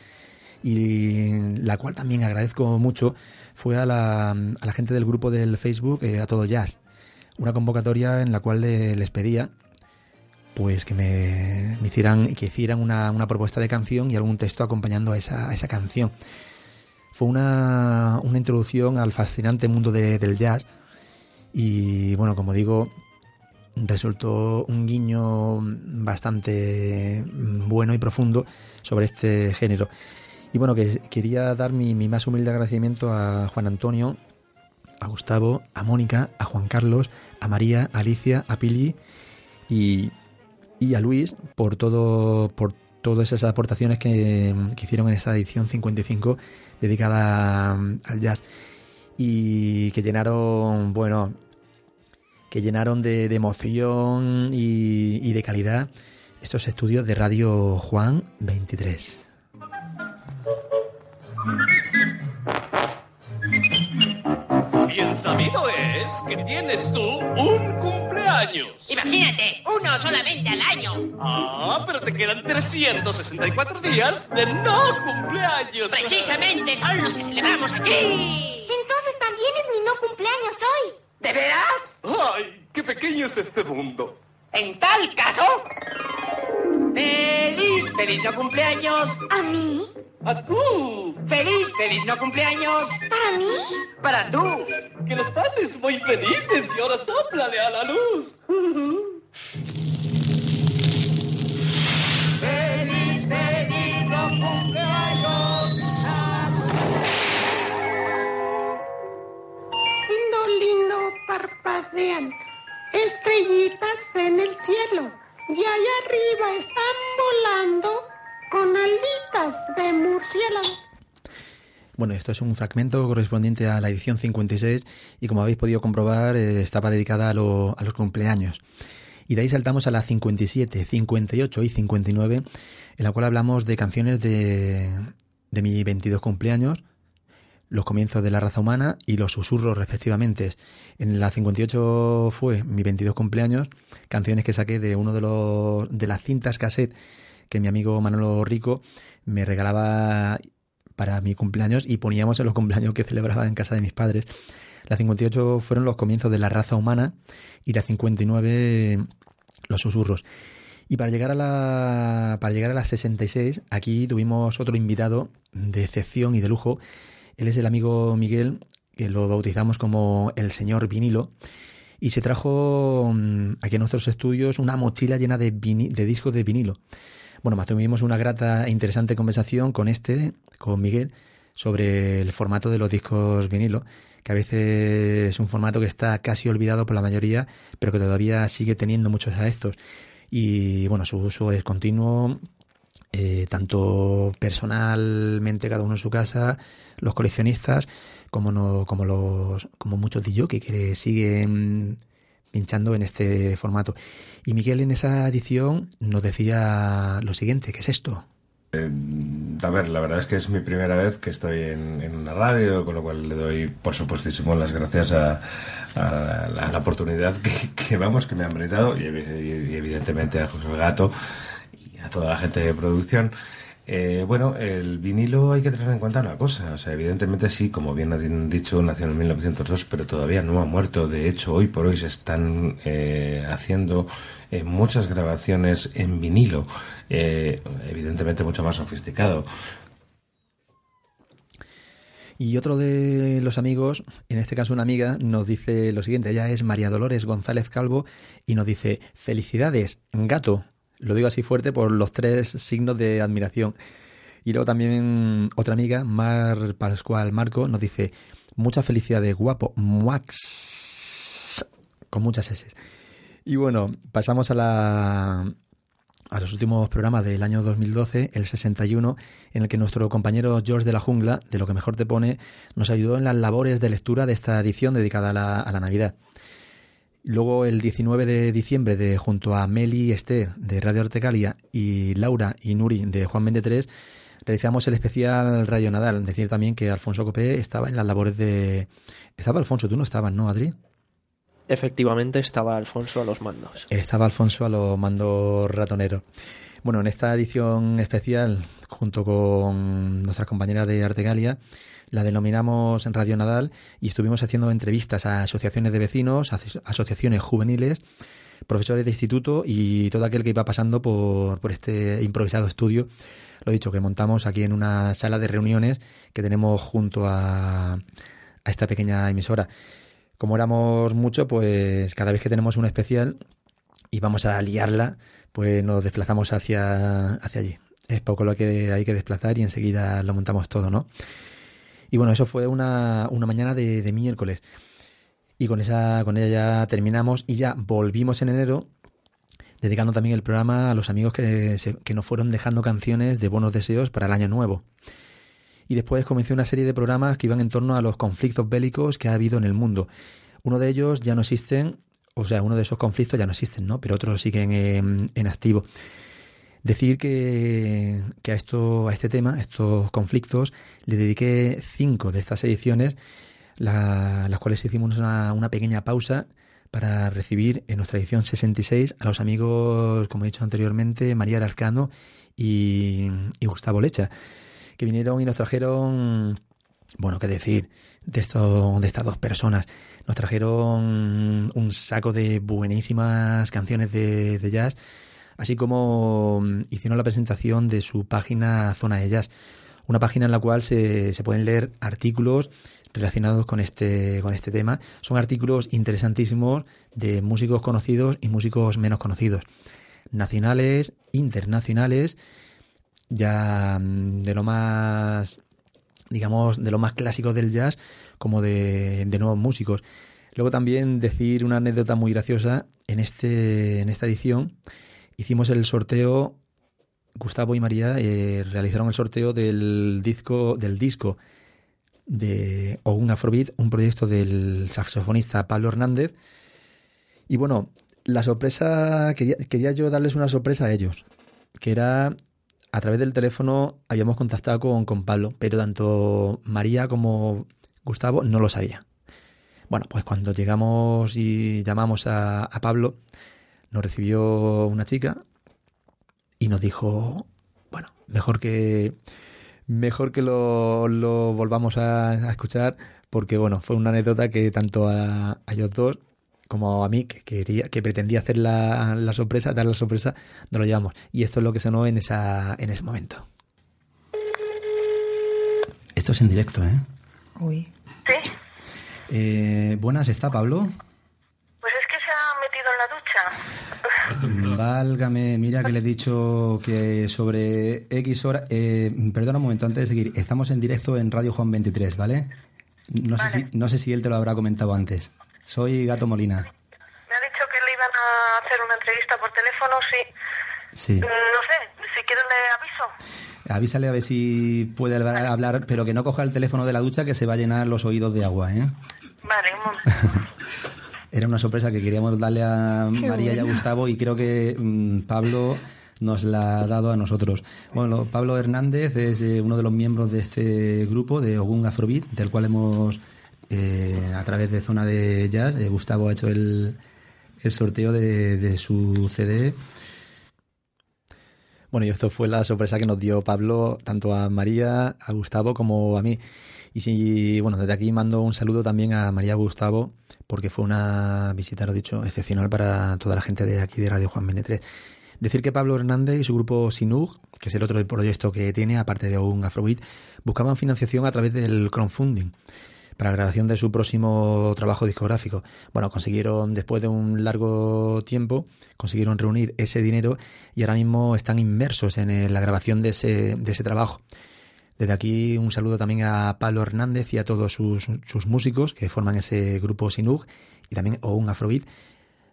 y la cual también agradezco mucho, fue a la, a la gente del grupo del Facebook, eh, a todo jazz. Una convocatoria en la cual le, les pedía pues que me, hicieran que hicieran una, una, propuesta de canción y algún texto acompañando a esa, esa canción. Fue una, una introducción al fascinante mundo de, del jazz y bueno, como digo, resultó un guiño bastante bueno y profundo sobre este género. Y bueno, que quería dar mi, mi, más humilde agradecimiento a Juan Antonio, a Gustavo, a Mónica, a Juan Carlos, a María, a Alicia, a Pili y, y a Luis por todo por todas esas aportaciones que, que hicieron en esta edición 55 dedicada al jazz y que llenaron, bueno, que llenaron de, de emoción y, y, de calidad estos estudios de Radio Juan 23. Es que tienes tú un cumpleaños. Imagínate, uno solamente al año. Ah, pero te quedan 364 días de no cumpleaños. Precisamente son los que celebramos aquí. Entonces también es mi no cumpleaños hoy. ¿De veras? Ay, qué pequeño es este mundo. En tal caso, feliz, feliz no cumpleaños. ¿A mí? ¡A tú! ¡Feliz, feliz no cumpleaños! ¿Para mí? ¡Para tú! Que los pases muy felices y ahora soplale a la luz. ¡Feliz, feliz no cumpleaños! Lindo, lindo, parpadean estrellitas en el cielo y allá arriba están volando con alitas de murciélago. Bueno, esto es un fragmento correspondiente a la edición 56 y como habéis podido comprobar eh, estaba dedicada a, a, los cumpleaños. Y de ahí saltamos a la 57, 58 y 59, en la cual hablamos de canciones de, de mi 22 cumpleaños, los comienzos de la raza humana y los susurros respectivamente. En la 58 fue mi 22 cumpleaños, canciones que saqué de uno de los de las cintas cassette que mi amigo Manolo Rico me regalaba para mi cumpleaños y poníamos en los cumpleaños que celebraba en casa de mis padres. La 58 fueron los comienzos de la raza humana y la 59 los susurros. Y para llegar a la para llegar a las 66, aquí tuvimos otro invitado de excepción y de lujo. Él es el amigo Miguel, que lo bautizamos como el señor vinilo. Y se trajo aquí a nuestros estudios una mochila llena de, de discos de vinilo. Bueno, más tuvimos una grata e interesante conversación con este, con Miguel, sobre el formato de los discos vinilo, que a veces es un formato que está casi olvidado por la mayoría, pero que todavía sigue teniendo muchos adeptos. Y bueno, su uso es continuo, eh, tanto personalmente cada uno en su casa, los coleccionistas, como no, como los, como muchos de que siguen pinchando en este formato. Y Miguel en esa edición nos decía lo siguiente, ¿qué es esto? Eh, a ver, la verdad es que es mi primera vez que estoy en, una radio, con lo cual le doy, por supuestísimo, las gracias a, a la, oportunidad que, vamos, que me han brindado y, evi- y evidentemente a José Gato y a toda la gente de producción. Eh, bueno, el vinilo hay que tener en cuenta una cosa, o sea, evidentemente sí, como bien han dicho, nació en 1902, pero todavía no ha muerto. De hecho, hoy por hoy se están eh, haciendo eh, muchas grabaciones en vinilo, evidentemente mucho más sofisticado. Y otro de los amigos, en este caso una amiga, nos dice lo siguiente. Ella es María Dolores González Calvo y nos dice, felicidades, gato. Lo digo así fuerte por los tres signos de admiración. Y luego también otra amiga, Mar Pascual Marco, nos dice, muchas felicidades, guapo, muax, con muchas S. Y bueno, pasamos a la, a los últimos programas del año 2012, el 61, en el que nuestro compañero George de la Jungla, de lo que mejor te pone, nos ayudó en las labores de lectura de esta edición dedicada a la, a la Navidad. Luego el 19 de diciembre, de, junto a Meli Esther de Radio Artecalia y Laura y Nuri de Juan 23, realizamos el especial Radio Nadal. Decir también que Alfonso Copé estaba en las labores de... Estaba Alfonso, tú no estabas, ¿no, Adri? Efectivamente estaba Alfonso a los mandos. Estaba Alfonso a los mandos ratoneros. Bueno, en esta edición especial, junto con nuestras compañeras de Artegalia, la denominamos en Radio Nadal y estuvimos haciendo entrevistas a asociaciones de vecinos, a asociaciones juveniles, profesores de instituto y todo aquel que iba pasando por, por este improvisado estudio. Lo dicho, que montamos aquí en una sala de reuniones que tenemos junto a, a esta pequeña emisora. Como éramos mucho, pues cada vez que tenemos un especial y vamos a liarla, pues nos desplazamos hacia, hacia allí. Es poco lo que hay que desplazar y enseguida lo montamos todo, ¿no? Y bueno, eso fue una, una mañana de, miércoles. Y con esa, con ella ya terminamos y ya volvimos en enero, dedicando también el programa a los amigos que, se, que nos fueron dejando canciones de buenos deseos para el año nuevo. Y después comencé una serie de programas que iban en torno a los conflictos bélicos que ha habido en el mundo. Uno de ellos ya no existen, o sea, uno de esos conflictos ya no existen, ¿no? Pero otros siguen en, en activo. Decir que, que, a esto, a este tema, a estos conflictos, le dediqué cinco de estas ediciones, la, las cuales hicimos una, una, pequeña pausa para recibir en nuestra edición 66 a los amigos, como he dicho anteriormente, María Arcano y, y Gustavo Lecha, que vinieron y nos trajeron, bueno, qué decir, de, esto, de estas dos personas. Nos trajeron un saco de buenísimas canciones de, de jazz así como hicieron la presentación de su página Zona de Jazz, una página en la cual se, se, pueden leer artículos relacionados con este, con este tema. Son artículos interesantísimos de músicos conocidos y músicos menos conocidos, nacionales, internacionales, ya de lo más, digamos, de lo más clásico del jazz, como de, de nuevos músicos. Luego también decir una anécdota muy graciosa en, este, en esta edición hicimos el sorteo, Gustavo y María eh, realizaron el sorteo del disco, del disco de un Afrobeat, un proyecto del saxofonista Pablo Hernández. Y bueno, la sorpresa, quería, quería yo darles una sorpresa a ellos, que era a través del teléfono habíamos contactado con, con Pablo, pero tanto María como Gustavo no lo sabía. Bueno, pues cuando llegamos y llamamos a, a Pablo, nos recibió una chica y nos dijo, bueno, mejor que mejor que lo, lo volvamos a, a, escuchar porque bueno, fue una anécdota que tanto a, a ellos dos como a mí que quería que pretendía hacer la, la, sorpresa, dar la sorpresa, nos lo llevamos y esto es lo que sonó en esa en ese momento. Esto es en directo, ¿eh? Uy. Sí. Eh, buenas, ¿está Pablo? Pues es que se ha metido en la ducha. Válgame, mira que le he dicho que sobre X hora... Eh, perdona un momento, antes de seguir. Estamos en directo en Radio Juan 23, ¿vale? No, vale. Sé si, no sé si él te lo habrá comentado antes. Soy Gato Molina. Me ha dicho que le iban a hacer una entrevista por teléfono, sí. Sí. No sé, si quieres le aviso. Avísale a ver si puede hablar- hablar, pero que no coja el teléfono de la ducha que se va a llenar los oídos de agua, ¿eh? Vale, un momento. Era una sorpresa que queríamos darle a Qué María y a. Gustavo y creo que mm, Pablo nos la ha dado a nosotros. Bueno, Pablo Hernández es eh, uno de los miembros de este grupo de Ogun Afrobeat, del cual hemos, eh, a través de Zona de Jazz, eh, Gustavo ha hecho el, el sorteo de, de su CD. Bueno, y esto fue la sorpresa que nos dio Pablo, tanto a María, a Gustavo como a mí. Y sí, bueno, desde aquí mando un saludo también a María Gustavo, porque fue una visita, lo dicho, excepcional para toda la gente de aquí de Radio Juan 23. Decir que Pablo Hernández y su grupo Sinug, que es el otro proyecto que tiene, aparte de un Afrobeat, buscaban financiación a través del crowdfunding para la grabación de su próximo trabajo discográfico. Bueno, consiguieron, después de un largo tiempo, consiguieron reunir ese dinero y ahora mismo están inmersos en la grabación de ese, de ese trabajo. Desde aquí un saludo también a Pablo Hernández y a todos sus, músicos que forman ese grupo Sinug y también un Afrobeat.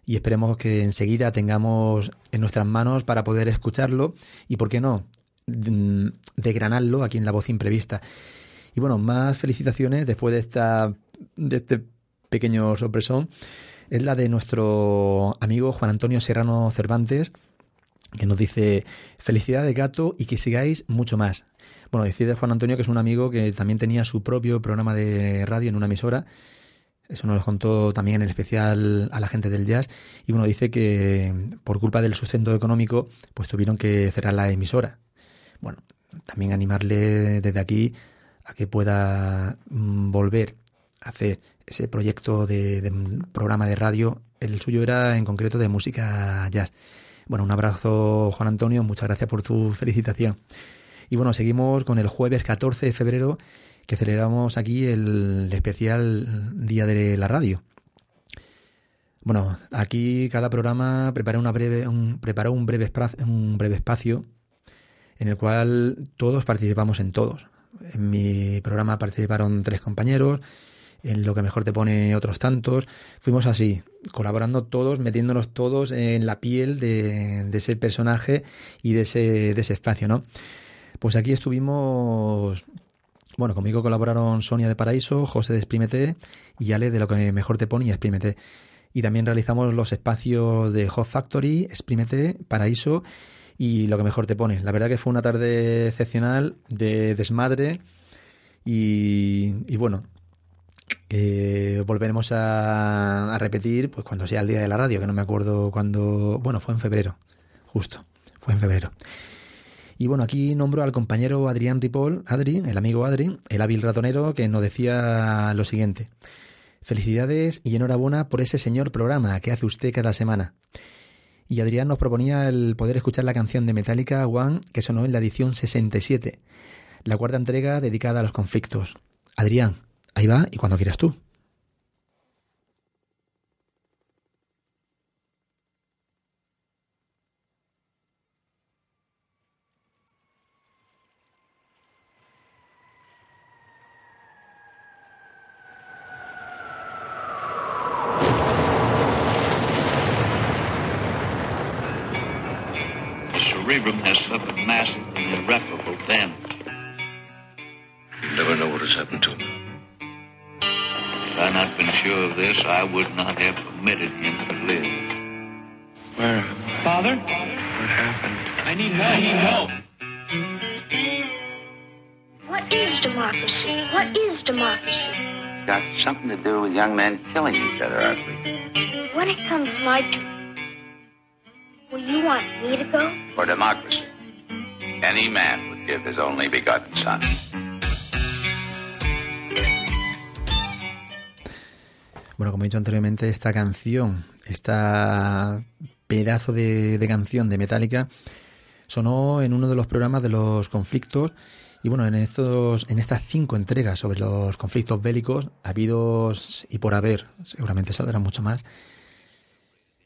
Y esperemos que enseguida tengamos en nuestras manos para poder escucharlo y, ¿por qué no?, mm, degranarlo aquí en la voz imprevista. Y bueno, más felicitaciones después de esta de este pequeño sorpresón es la de nuestro amigo Juan Antonio Serrano Cervantes, que nos dice felicidades gato y que sigáis mucho más. Bueno, decir de Juan Antonio que es un amigo que también tenía su propio programa de radio en una emisora. Eso nos lo contó también en especial a la gente del jazz. Y bueno, dice que por culpa del sustento económico, pues tuvieron que cerrar la emisora. Bueno, también animarle desde aquí a que pueda mm, volver a hacer ese proyecto de, programa de radio. El suyo era en concreto de música jazz. Bueno, un abrazo Juan Antonio, muchas gracias por tu felicitación. Y bueno, seguimos con el jueves 14 de febrero que celebramos aquí el especial Día de la Radio. Bueno, aquí cada programa prepara una breve, un, preparó un breve, un breve espacio en el cual todos participamos en todos. En mi programa participaron tres compañeros, en lo que mejor te pone otros tantos. Fuimos así, colaborando todos, metiéndonos todos en la piel de, de ese personaje y de ese, de ese espacio, ¿no? Pues aquí estuvimos bueno, conmigo colaboraron Sonia de Paraíso, José de Exprímete y Ale de lo que mejor te pone y Exprímete. Y también realizamos los espacios de Hot Factory, Exprímete, Paraíso y lo que mejor te pone. La verdad que fue una tarde excepcional de desmadre y, y bueno, eh, volveremos a, a repetir pues cuando sea el día de la radio, que no me acuerdo cuándo, bueno, fue en febrero, justo, fue en febrero. Y bueno, aquí nombro al compañero Adrián Ripoll, Adri, el amigo Adri, el hábil ratonero, que nos decía lo siguiente. Felicidades y enhorabuena por ese señor programa que hace usted cada semana. Y Adrián nos proponía el poder escuchar la canción de Metallica One que sonó en la edición 67, la cuarta entrega dedicada a los conflictos. Adrián, ahí va y cuando quieras tú. Killing each other, I believe. When it comes my turn, will you want me to go? For democracy, any man would give his only begotten son. Bueno, como he dicho anteriormente, esta canción, esta pedazo de, de canción de Metallica, sonó en uno de los programas de los conflictos. Y bueno, en estos, en estas cinco entregas sobre los conflictos bélicos, habidos y por haber, seguramente saldrán mucho más,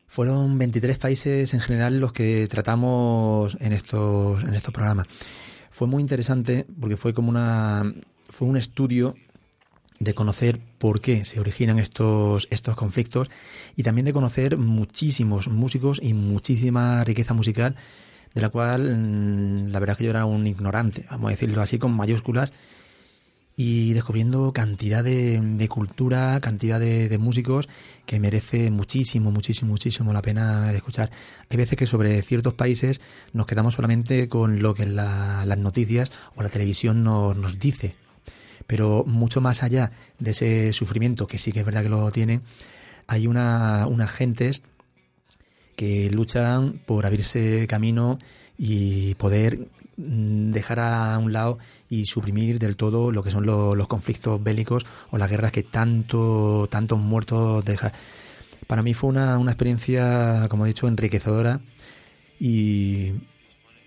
fueron 23 países en general los que tratamos en estos, en estos programas. Fue muy interesante porque fue como una, fue un estudio de conocer por qué se originan estos, estos conflictos y también de conocer muchísimos músicos y muchísima riqueza musical de la cual mm, la verdad es que yo era un ignorante, vamos a decirlo así con mayúsculas, y descubriendo cantidad de, de cultura, cantidad de, de músicos que merece muchísimo, muchísimo, muchísimo la pena escuchar. Hay veces que sobre ciertos países nos quedamos solamente con lo que la- las noticias o la televisión nos, nos dice, pero mucho más allá de ese sufrimiento, que sí que es verdad que lo tienen, hay una, unas gentes que luchan por abrirse camino y poder mm, dejar a un lado y suprimir del todo lo que son lo- los conflictos bélicos o las guerras que tanto tantos muertos dejan. Para mí fue una, una experiencia, como he dicho, enriquecedora y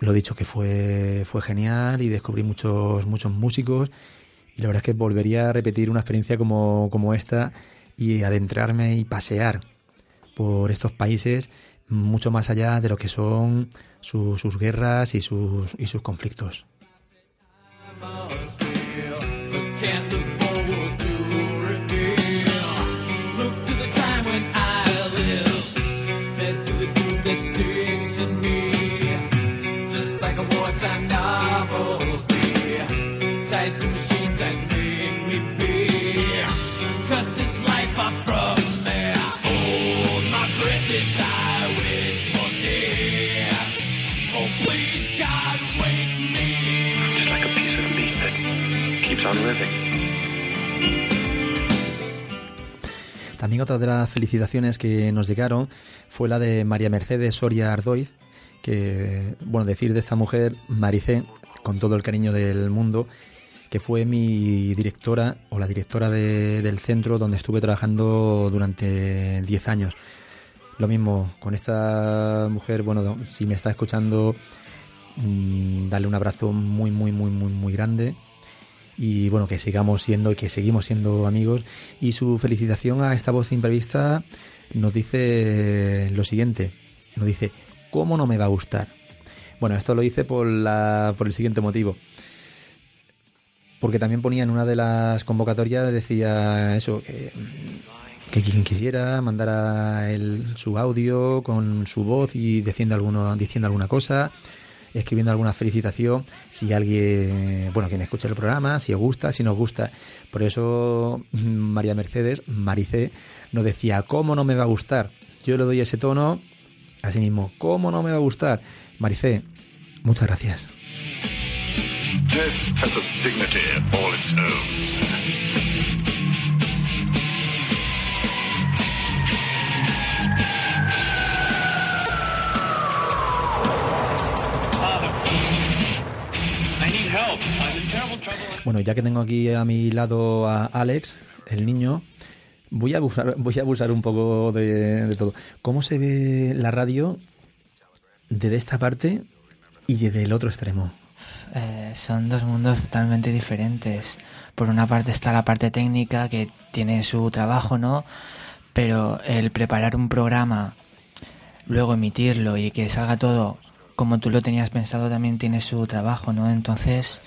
lo dicho que fue fue genial y descubrí muchos muchos músicos y la verdad es que volvería a repetir una experiencia como, como esta y adentrarme y pasear por estos países mucho más allá de lo que son su- sus guerras y sus, y sus conflictos. También otra de las felicitaciones que nos llegaron fue la de María Mercedes Soria Ardoiz, que, bueno, decir de esta mujer, Maricé, con todo el cariño del mundo, que fue mi directora o la directora de- del centro donde estuve trabajando durante 10 años. Lo mismo con esta mujer, bueno, si me está escuchando, mm, darle un abrazo muy, muy, muy, muy, muy grande y bueno, que sigamos siendo y que seguimos siendo amigos. Y su felicitación a esta voz imprevista nos dice lo siguiente, nos dice, ¿cómo no me va a gustar? Bueno, esto lo hice por, la, por el siguiente motivo. Porque también ponía en una de las convocatorias, decía eso, que, quien quisiera mandara el, su audio con su voz y diciendo, alguno, diciendo alguna cosa, escribiendo alguna felicitación, si alguien, bueno, quien escucha el programa, si os gusta, si nos gusta. Por eso mm, María Mercedes, Maricé, nos decía, ¿cómo no me va a gustar? Yo le doy ese tono, así mismo, ¿cómo no me va a gustar? Maricé, muchas gracias. Bueno, ya que tengo aquí a mi lado a Alex, el niño, voy a abusar, voy a abusar un poco de, todo. ¿Cómo se ve la radio desde esta parte y desde el otro extremo? Eh, son dos mundos totalmente diferentes. Por una parte está la parte técnica que tiene su trabajo, ¿no? Pero el preparar un programa, luego emitirlo y que salga todo como tú lo tenías pensado también tiene su trabajo, ¿no? Entonces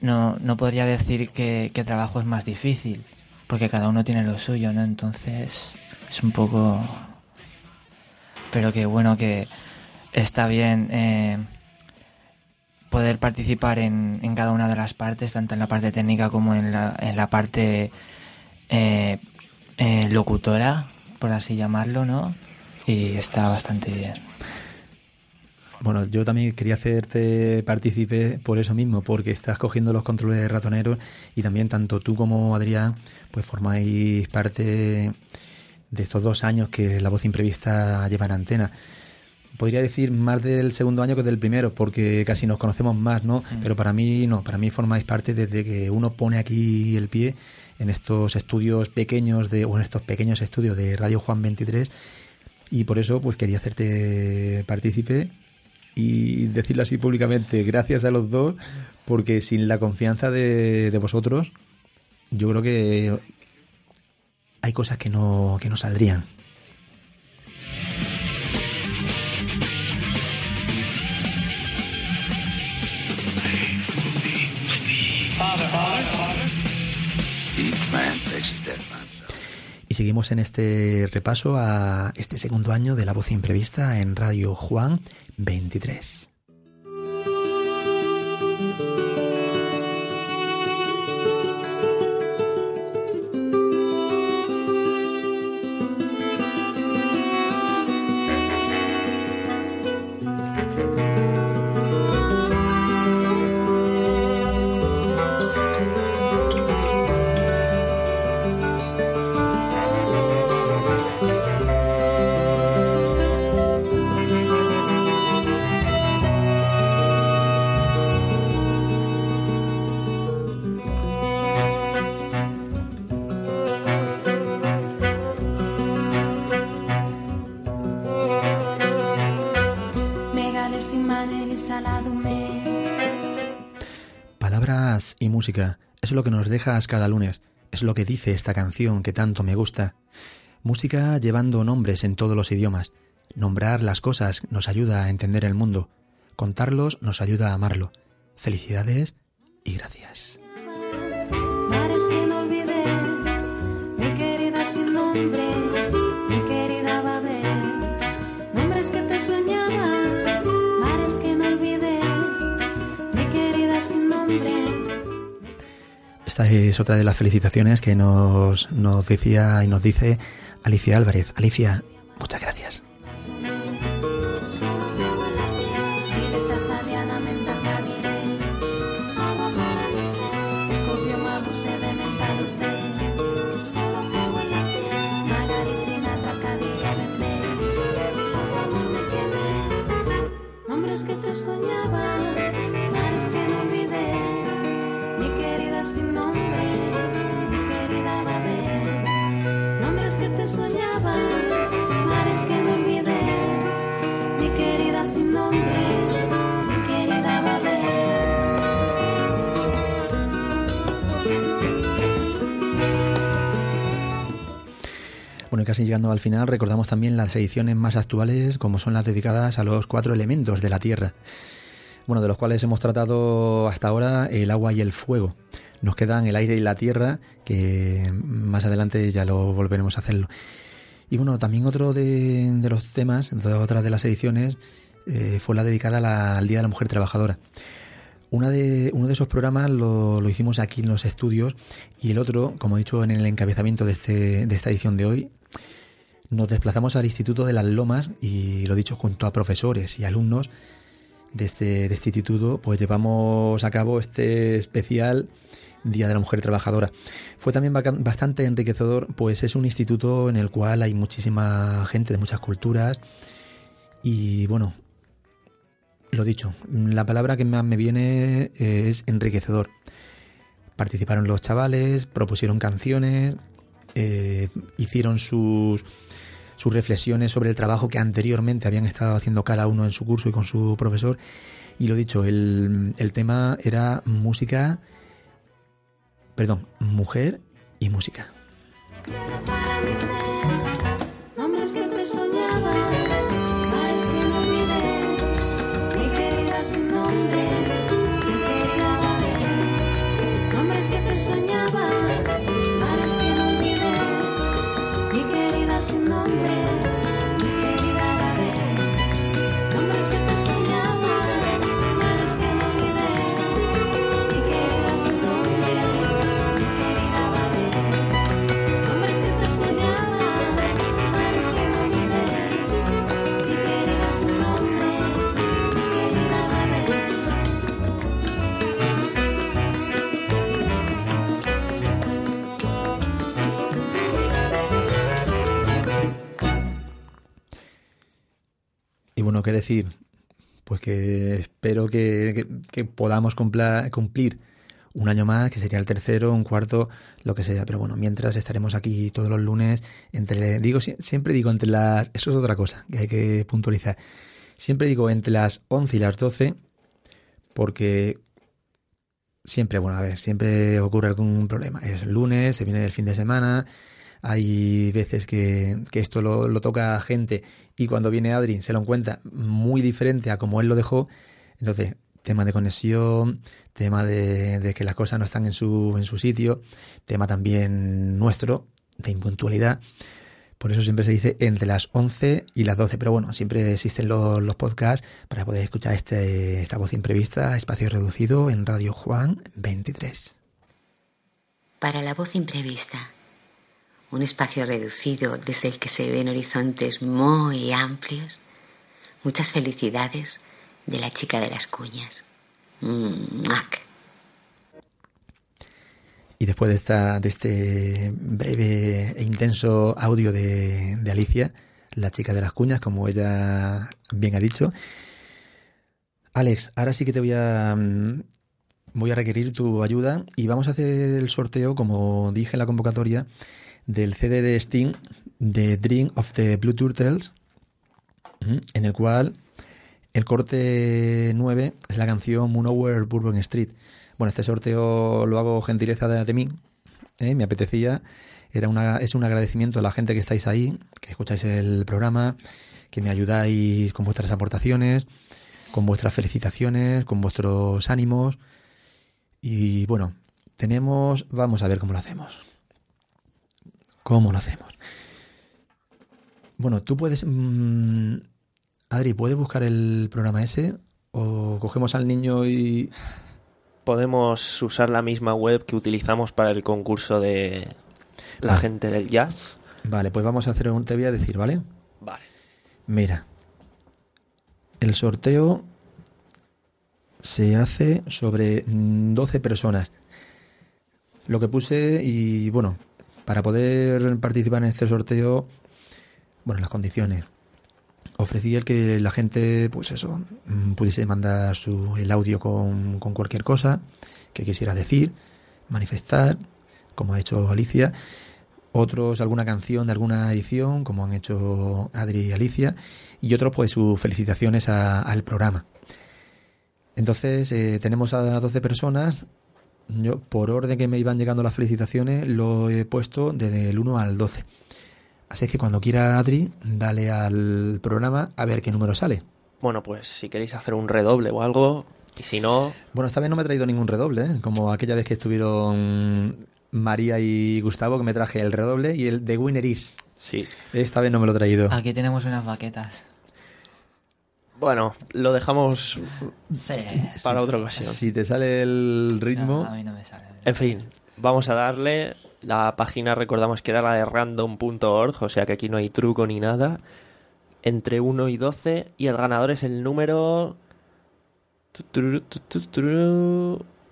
no, no podría decir que, trabajo es más difícil, porque cada uno tiene lo suyo, ¿no? Entonces es un poco... Pero que bueno que está bien eh, poder participar en, en cada una de las partes, tanto en la parte técnica como en la, en la parte eh, eh, locutora, por así llamarlo, ¿no? Y está bastante bien. Bueno, yo también quería hacerte partícipe por eso mismo, porque estás cogiendo los controles ratoneros y también tanto tú como Adrián, pues formáis parte de estos dos años que la voz imprevista lleva en antena. Podría decir más del segundo año que del primero, porque casi nos conocemos más, ¿no? Pero para mí no, para mí formáis parte desde que uno pone aquí el pie en estos estudios pequeños de, o en estos pequeños estudios de Radio Juan 23 y por eso pues quería hacerte partícipe y decirlo así públicamente, gracias a los dos, porque sin la confianza de, de vosotros, yo creo que hay cosas que no, que no saldrían. Seguimos en este repaso a este segundo año de la voz imprevista en Radio Juan 23. Dejas cada lunes, es lo que dice esta canción que tanto me gusta. Música llevando nombres en todos los idiomas. Nombrar las cosas nos ayuda a entender el mundo. Contarlos nos ayuda a amarlo. Felicidades y gracias. Esta es otra de las felicitaciones que nos, nos decía y nos dice Alicia Álvarez. Alicia, muchas gracias. Casi llegando al final, recordamos también las ediciones más actuales, como son las dedicadas a los cuatro elementos de la Tierra. Bueno, de los cuales hemos tratado hasta ahora el agua y el fuego. Nos quedan el aire y la tierra, que más adelante ya lo volveremos a hacerlo. Y bueno, también otro de, los temas, de otra de las ediciones, eh, fue la dedicada al Día de la Mujer Trabajadora. Una de, uno de esos programas lo, lo hicimos aquí en los estudios y el otro, como he dicho en el encabezamiento de, este, de esta edición de hoy, nos desplazamos al Instituto de las Lomas y lo dicho junto a profesores y alumnos de este, de este instituto, pues llevamos a cabo este especial Día de la Mujer Trabajadora. Fue también bastante enriquecedor, pues es un instituto en el cual hay muchísima gente de muchas culturas y bueno, lo dicho, la palabra que más me viene eh, es enriquecedor. Participaron los chavales, propusieron canciones, eh, hicieron sus, sus reflexiones sobre el trabajo que anteriormente habían estado haciendo cada uno en su curso y con su profesor. Y lo dicho, el, el tema era música, perdón, mujer y música. Sin nombre, bueno, ¿qué decir? Pues que espero que, podamos cumplir un año más, que sería el tercero, un cuarto, lo que sea. Pero bueno, mientras estaremos aquí todos los lunes, entre, digo, sie- siempre digo entre las, eso es otra cosa que hay que puntualizar. Siempre digo entre las 11 y las 12, porque siempre, bueno, a ver, siempre ocurre algún problema. Es lunes, se viene del fin de semana, hay veces que, que esto lo, toca gente y cuando viene Adri se lo encuentra muy diferente a como él lo dejó. Entonces, tema de conexión, tema de, de que las cosas no están en su, en su sitio, tema también nuestro de impuntualidad. Por eso siempre se dice entre las 11 y las 12. Pero bueno, siempre existen los, los podcasts para poder escuchar este, esta voz imprevista, espacio reducido en Radio Juan 23. Para la voz imprevista, un espacio reducido desde el que se ven horizontes muy amplios. Muchas felicidades de la chica de las cuñas. Y después de, esta, de este breve e intenso audio de, de Alicia, la chica de las cuñas, como ella bien ha dicho, Alex, ahora sí que te voy a, mm, voy a requerir tu ayuda y vamos a hacer el sorteo, como dije en la convocatoria, del CD de Steam de Dream of the Blue Turtles, en el cual El corte 9 es la canción Moon Over Bourbon Street. Bueno, este sorteo lo hago gentileza de, de mí, ¿eh? me apetecía. Era una, es un agradecimiento a la gente que estáis ahí, que escucháis el programa, que me ayudáis con vuestras aportaciones, con vuestras felicitaciones, con vuestros ánimos. Y bueno, tenemos, vamos a ver cómo lo hacemos. ¿Cómo lo hacemos? Bueno, tú puedes, mm, Adri, ¿puedes buscar el programa ese? ¿O cogemos al niño y... Podemos usar la misma web que utilizamos para el concurso de la Ah. gente del jazz. Vale, pues vamos a hacer un, te voy a decir, ¿vale? Vale. Mira, el sorteo se hace sobre mm, 12 personas. Lo que puse y bueno, para poder participar en este sorteo, bueno, las condiciones. Ofrecí el que la gente, pues eso, mm, pudiese mandar su, el audio con, con cualquier cosa que quisiera decir, manifestar, como ha hecho Alicia. Otros alguna canción de alguna edición, como han hecho Adri y Alicia. Y otros, pues sus felicitaciones a- al programa. Entonces, eh, tenemos a 12 personas. Yo, por orden que me iban llegando las felicitaciones, lo he puesto desde el 1 al 12. Así que cuando quiera Adri, dale al programa a ver qué número sale. Bueno, pues si queréis hacer un redoble o algo, y si no, Bueno, esta vez no me he traído ningún redoble, ¿eh? como aquella vez que estuvieron María y Gustavo, que me traje el redoble y el de Winner Is. Sí. Esta vez no me lo he traído. Aquí tenemos unas baquetas. Bueno, lo dejamos Sí. para otra ocasión. Si te sale el ritmo, No, a mí no me sale. En fin, vamos a darle. La página recordamos que era la de random.org, o sea que aquí no hay truco ni nada. Entre 1 y 12, y el ganador es el número.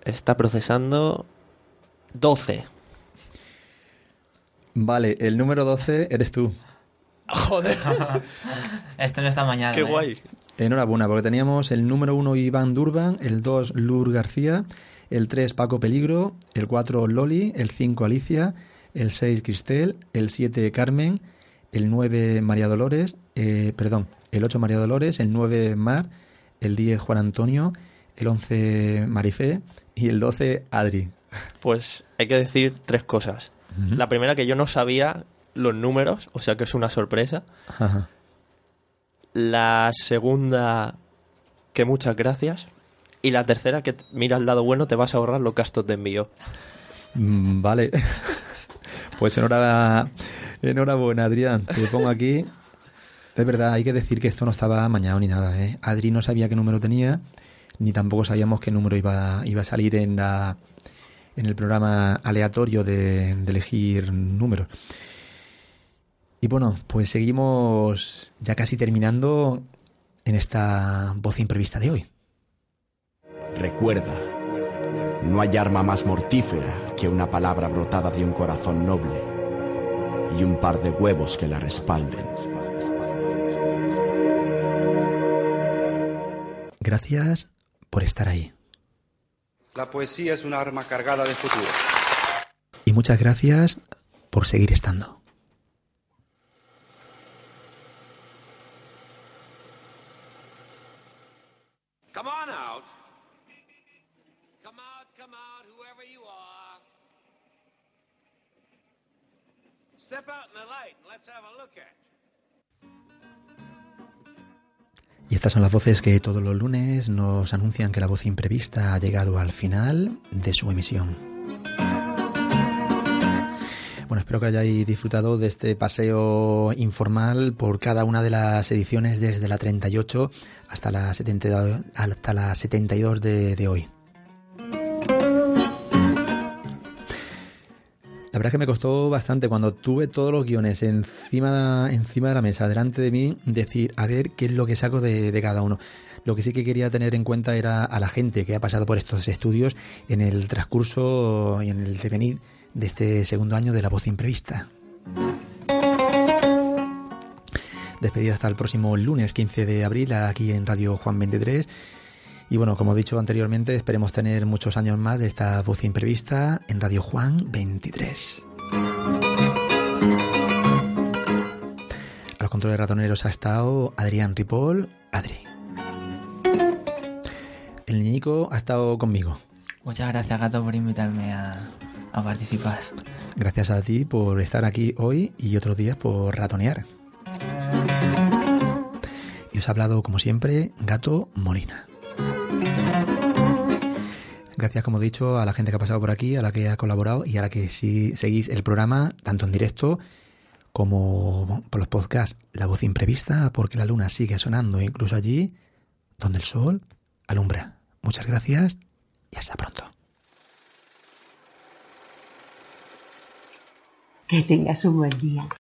Está procesando. 12. vale, el número 12 eres tú. Joder. Esto no está mañana. Qué ¿eh? guay. Enhorabuena, porque teníamos el número 1 Iván Durban, el 2 Lur García, el 3 Paco Peligro, el 4 Loli, el 5 Alicia, el 6 Cristel, el 7 Carmen, el 9 María Dolores, eh, perdón, el 8 María Dolores, el 9 Mar, el 10 Juan Antonio, el 11 Marifé y el 12 Adri. Pues hay que decir tres cosas. La primera, que yo no sabía los números, o sea que es una sorpresa. Ajá. La segunda, que muchas gracias. Y la tercera, que mira al lado bueno, te vas a ahorrar los gastos de envío. Mm, Vale. Pues enhora- enhorabuena, Adrián. Te pongo aquí. Es verdad, hay que decir que esto no estaba amañado ni nada. ¿eh? Adri no sabía qué número tenía, ni tampoco sabíamos qué número iba, iba a salir en, la, en el programa aleatorio de, de elegir números. Y bueno, pues seguimos ya casi terminando en esta voz imprevista de hoy. Recuerda, no hay arma más mortífera que una palabra brotada de un corazón noble y un par de huevos que la respalden. Gracias por estar ahí. La poesía es un arma cargada de futuro. Y muchas gracias por seguir estando. Come on out. Come out, come out, whoever you are. Y estas son las voces que todos los lunes nos anuncian que la voz imprevista ha llegado al final de su emisión. Bueno, espero que hayáis disfrutado de este paseo informal por cada una de las ediciones desde la 38 hasta la, 72 hasta la 72 de, de hoy. Verdad es que me costó bastante cuando tuve todos los guiones encima, encima de la mesa, delante de mí, decir, a ver qué es lo que saco de, cada uno. Lo que sí que quería tener en cuenta era a la gente que ha pasado por estos estudios en el transcurso y en el devenir de este segundo año de la voz imprevista. Despedida hasta el próximo lunes 15 de abril aquí en Radio Juan 23. Y bueno, como he dicho anteriormente, esperemos tener muchos años más de esta voz imprevista en Radio Juan 23. A los controles ratoneros ha estado Adrián Ripoll, Adri. Ñico ha estado conmigo. Muchas gracias, Gato, por invitarme a, a participar. Gracias a ti por estar aquí hoy y otros días por ratonear. Y os ha hablado, como siempre, Gato Molina. Gracias, como he dicho, a la gente que ha pasado por aquí, a la que ha colaborado y a la que sí seguís el programa, tanto en directo como por los podcasts. La voz imprevista, porque la luna sigue sonando incluso allí donde el sol alumbra. Muchas gracias y hasta pronto. Que tengas un buen día.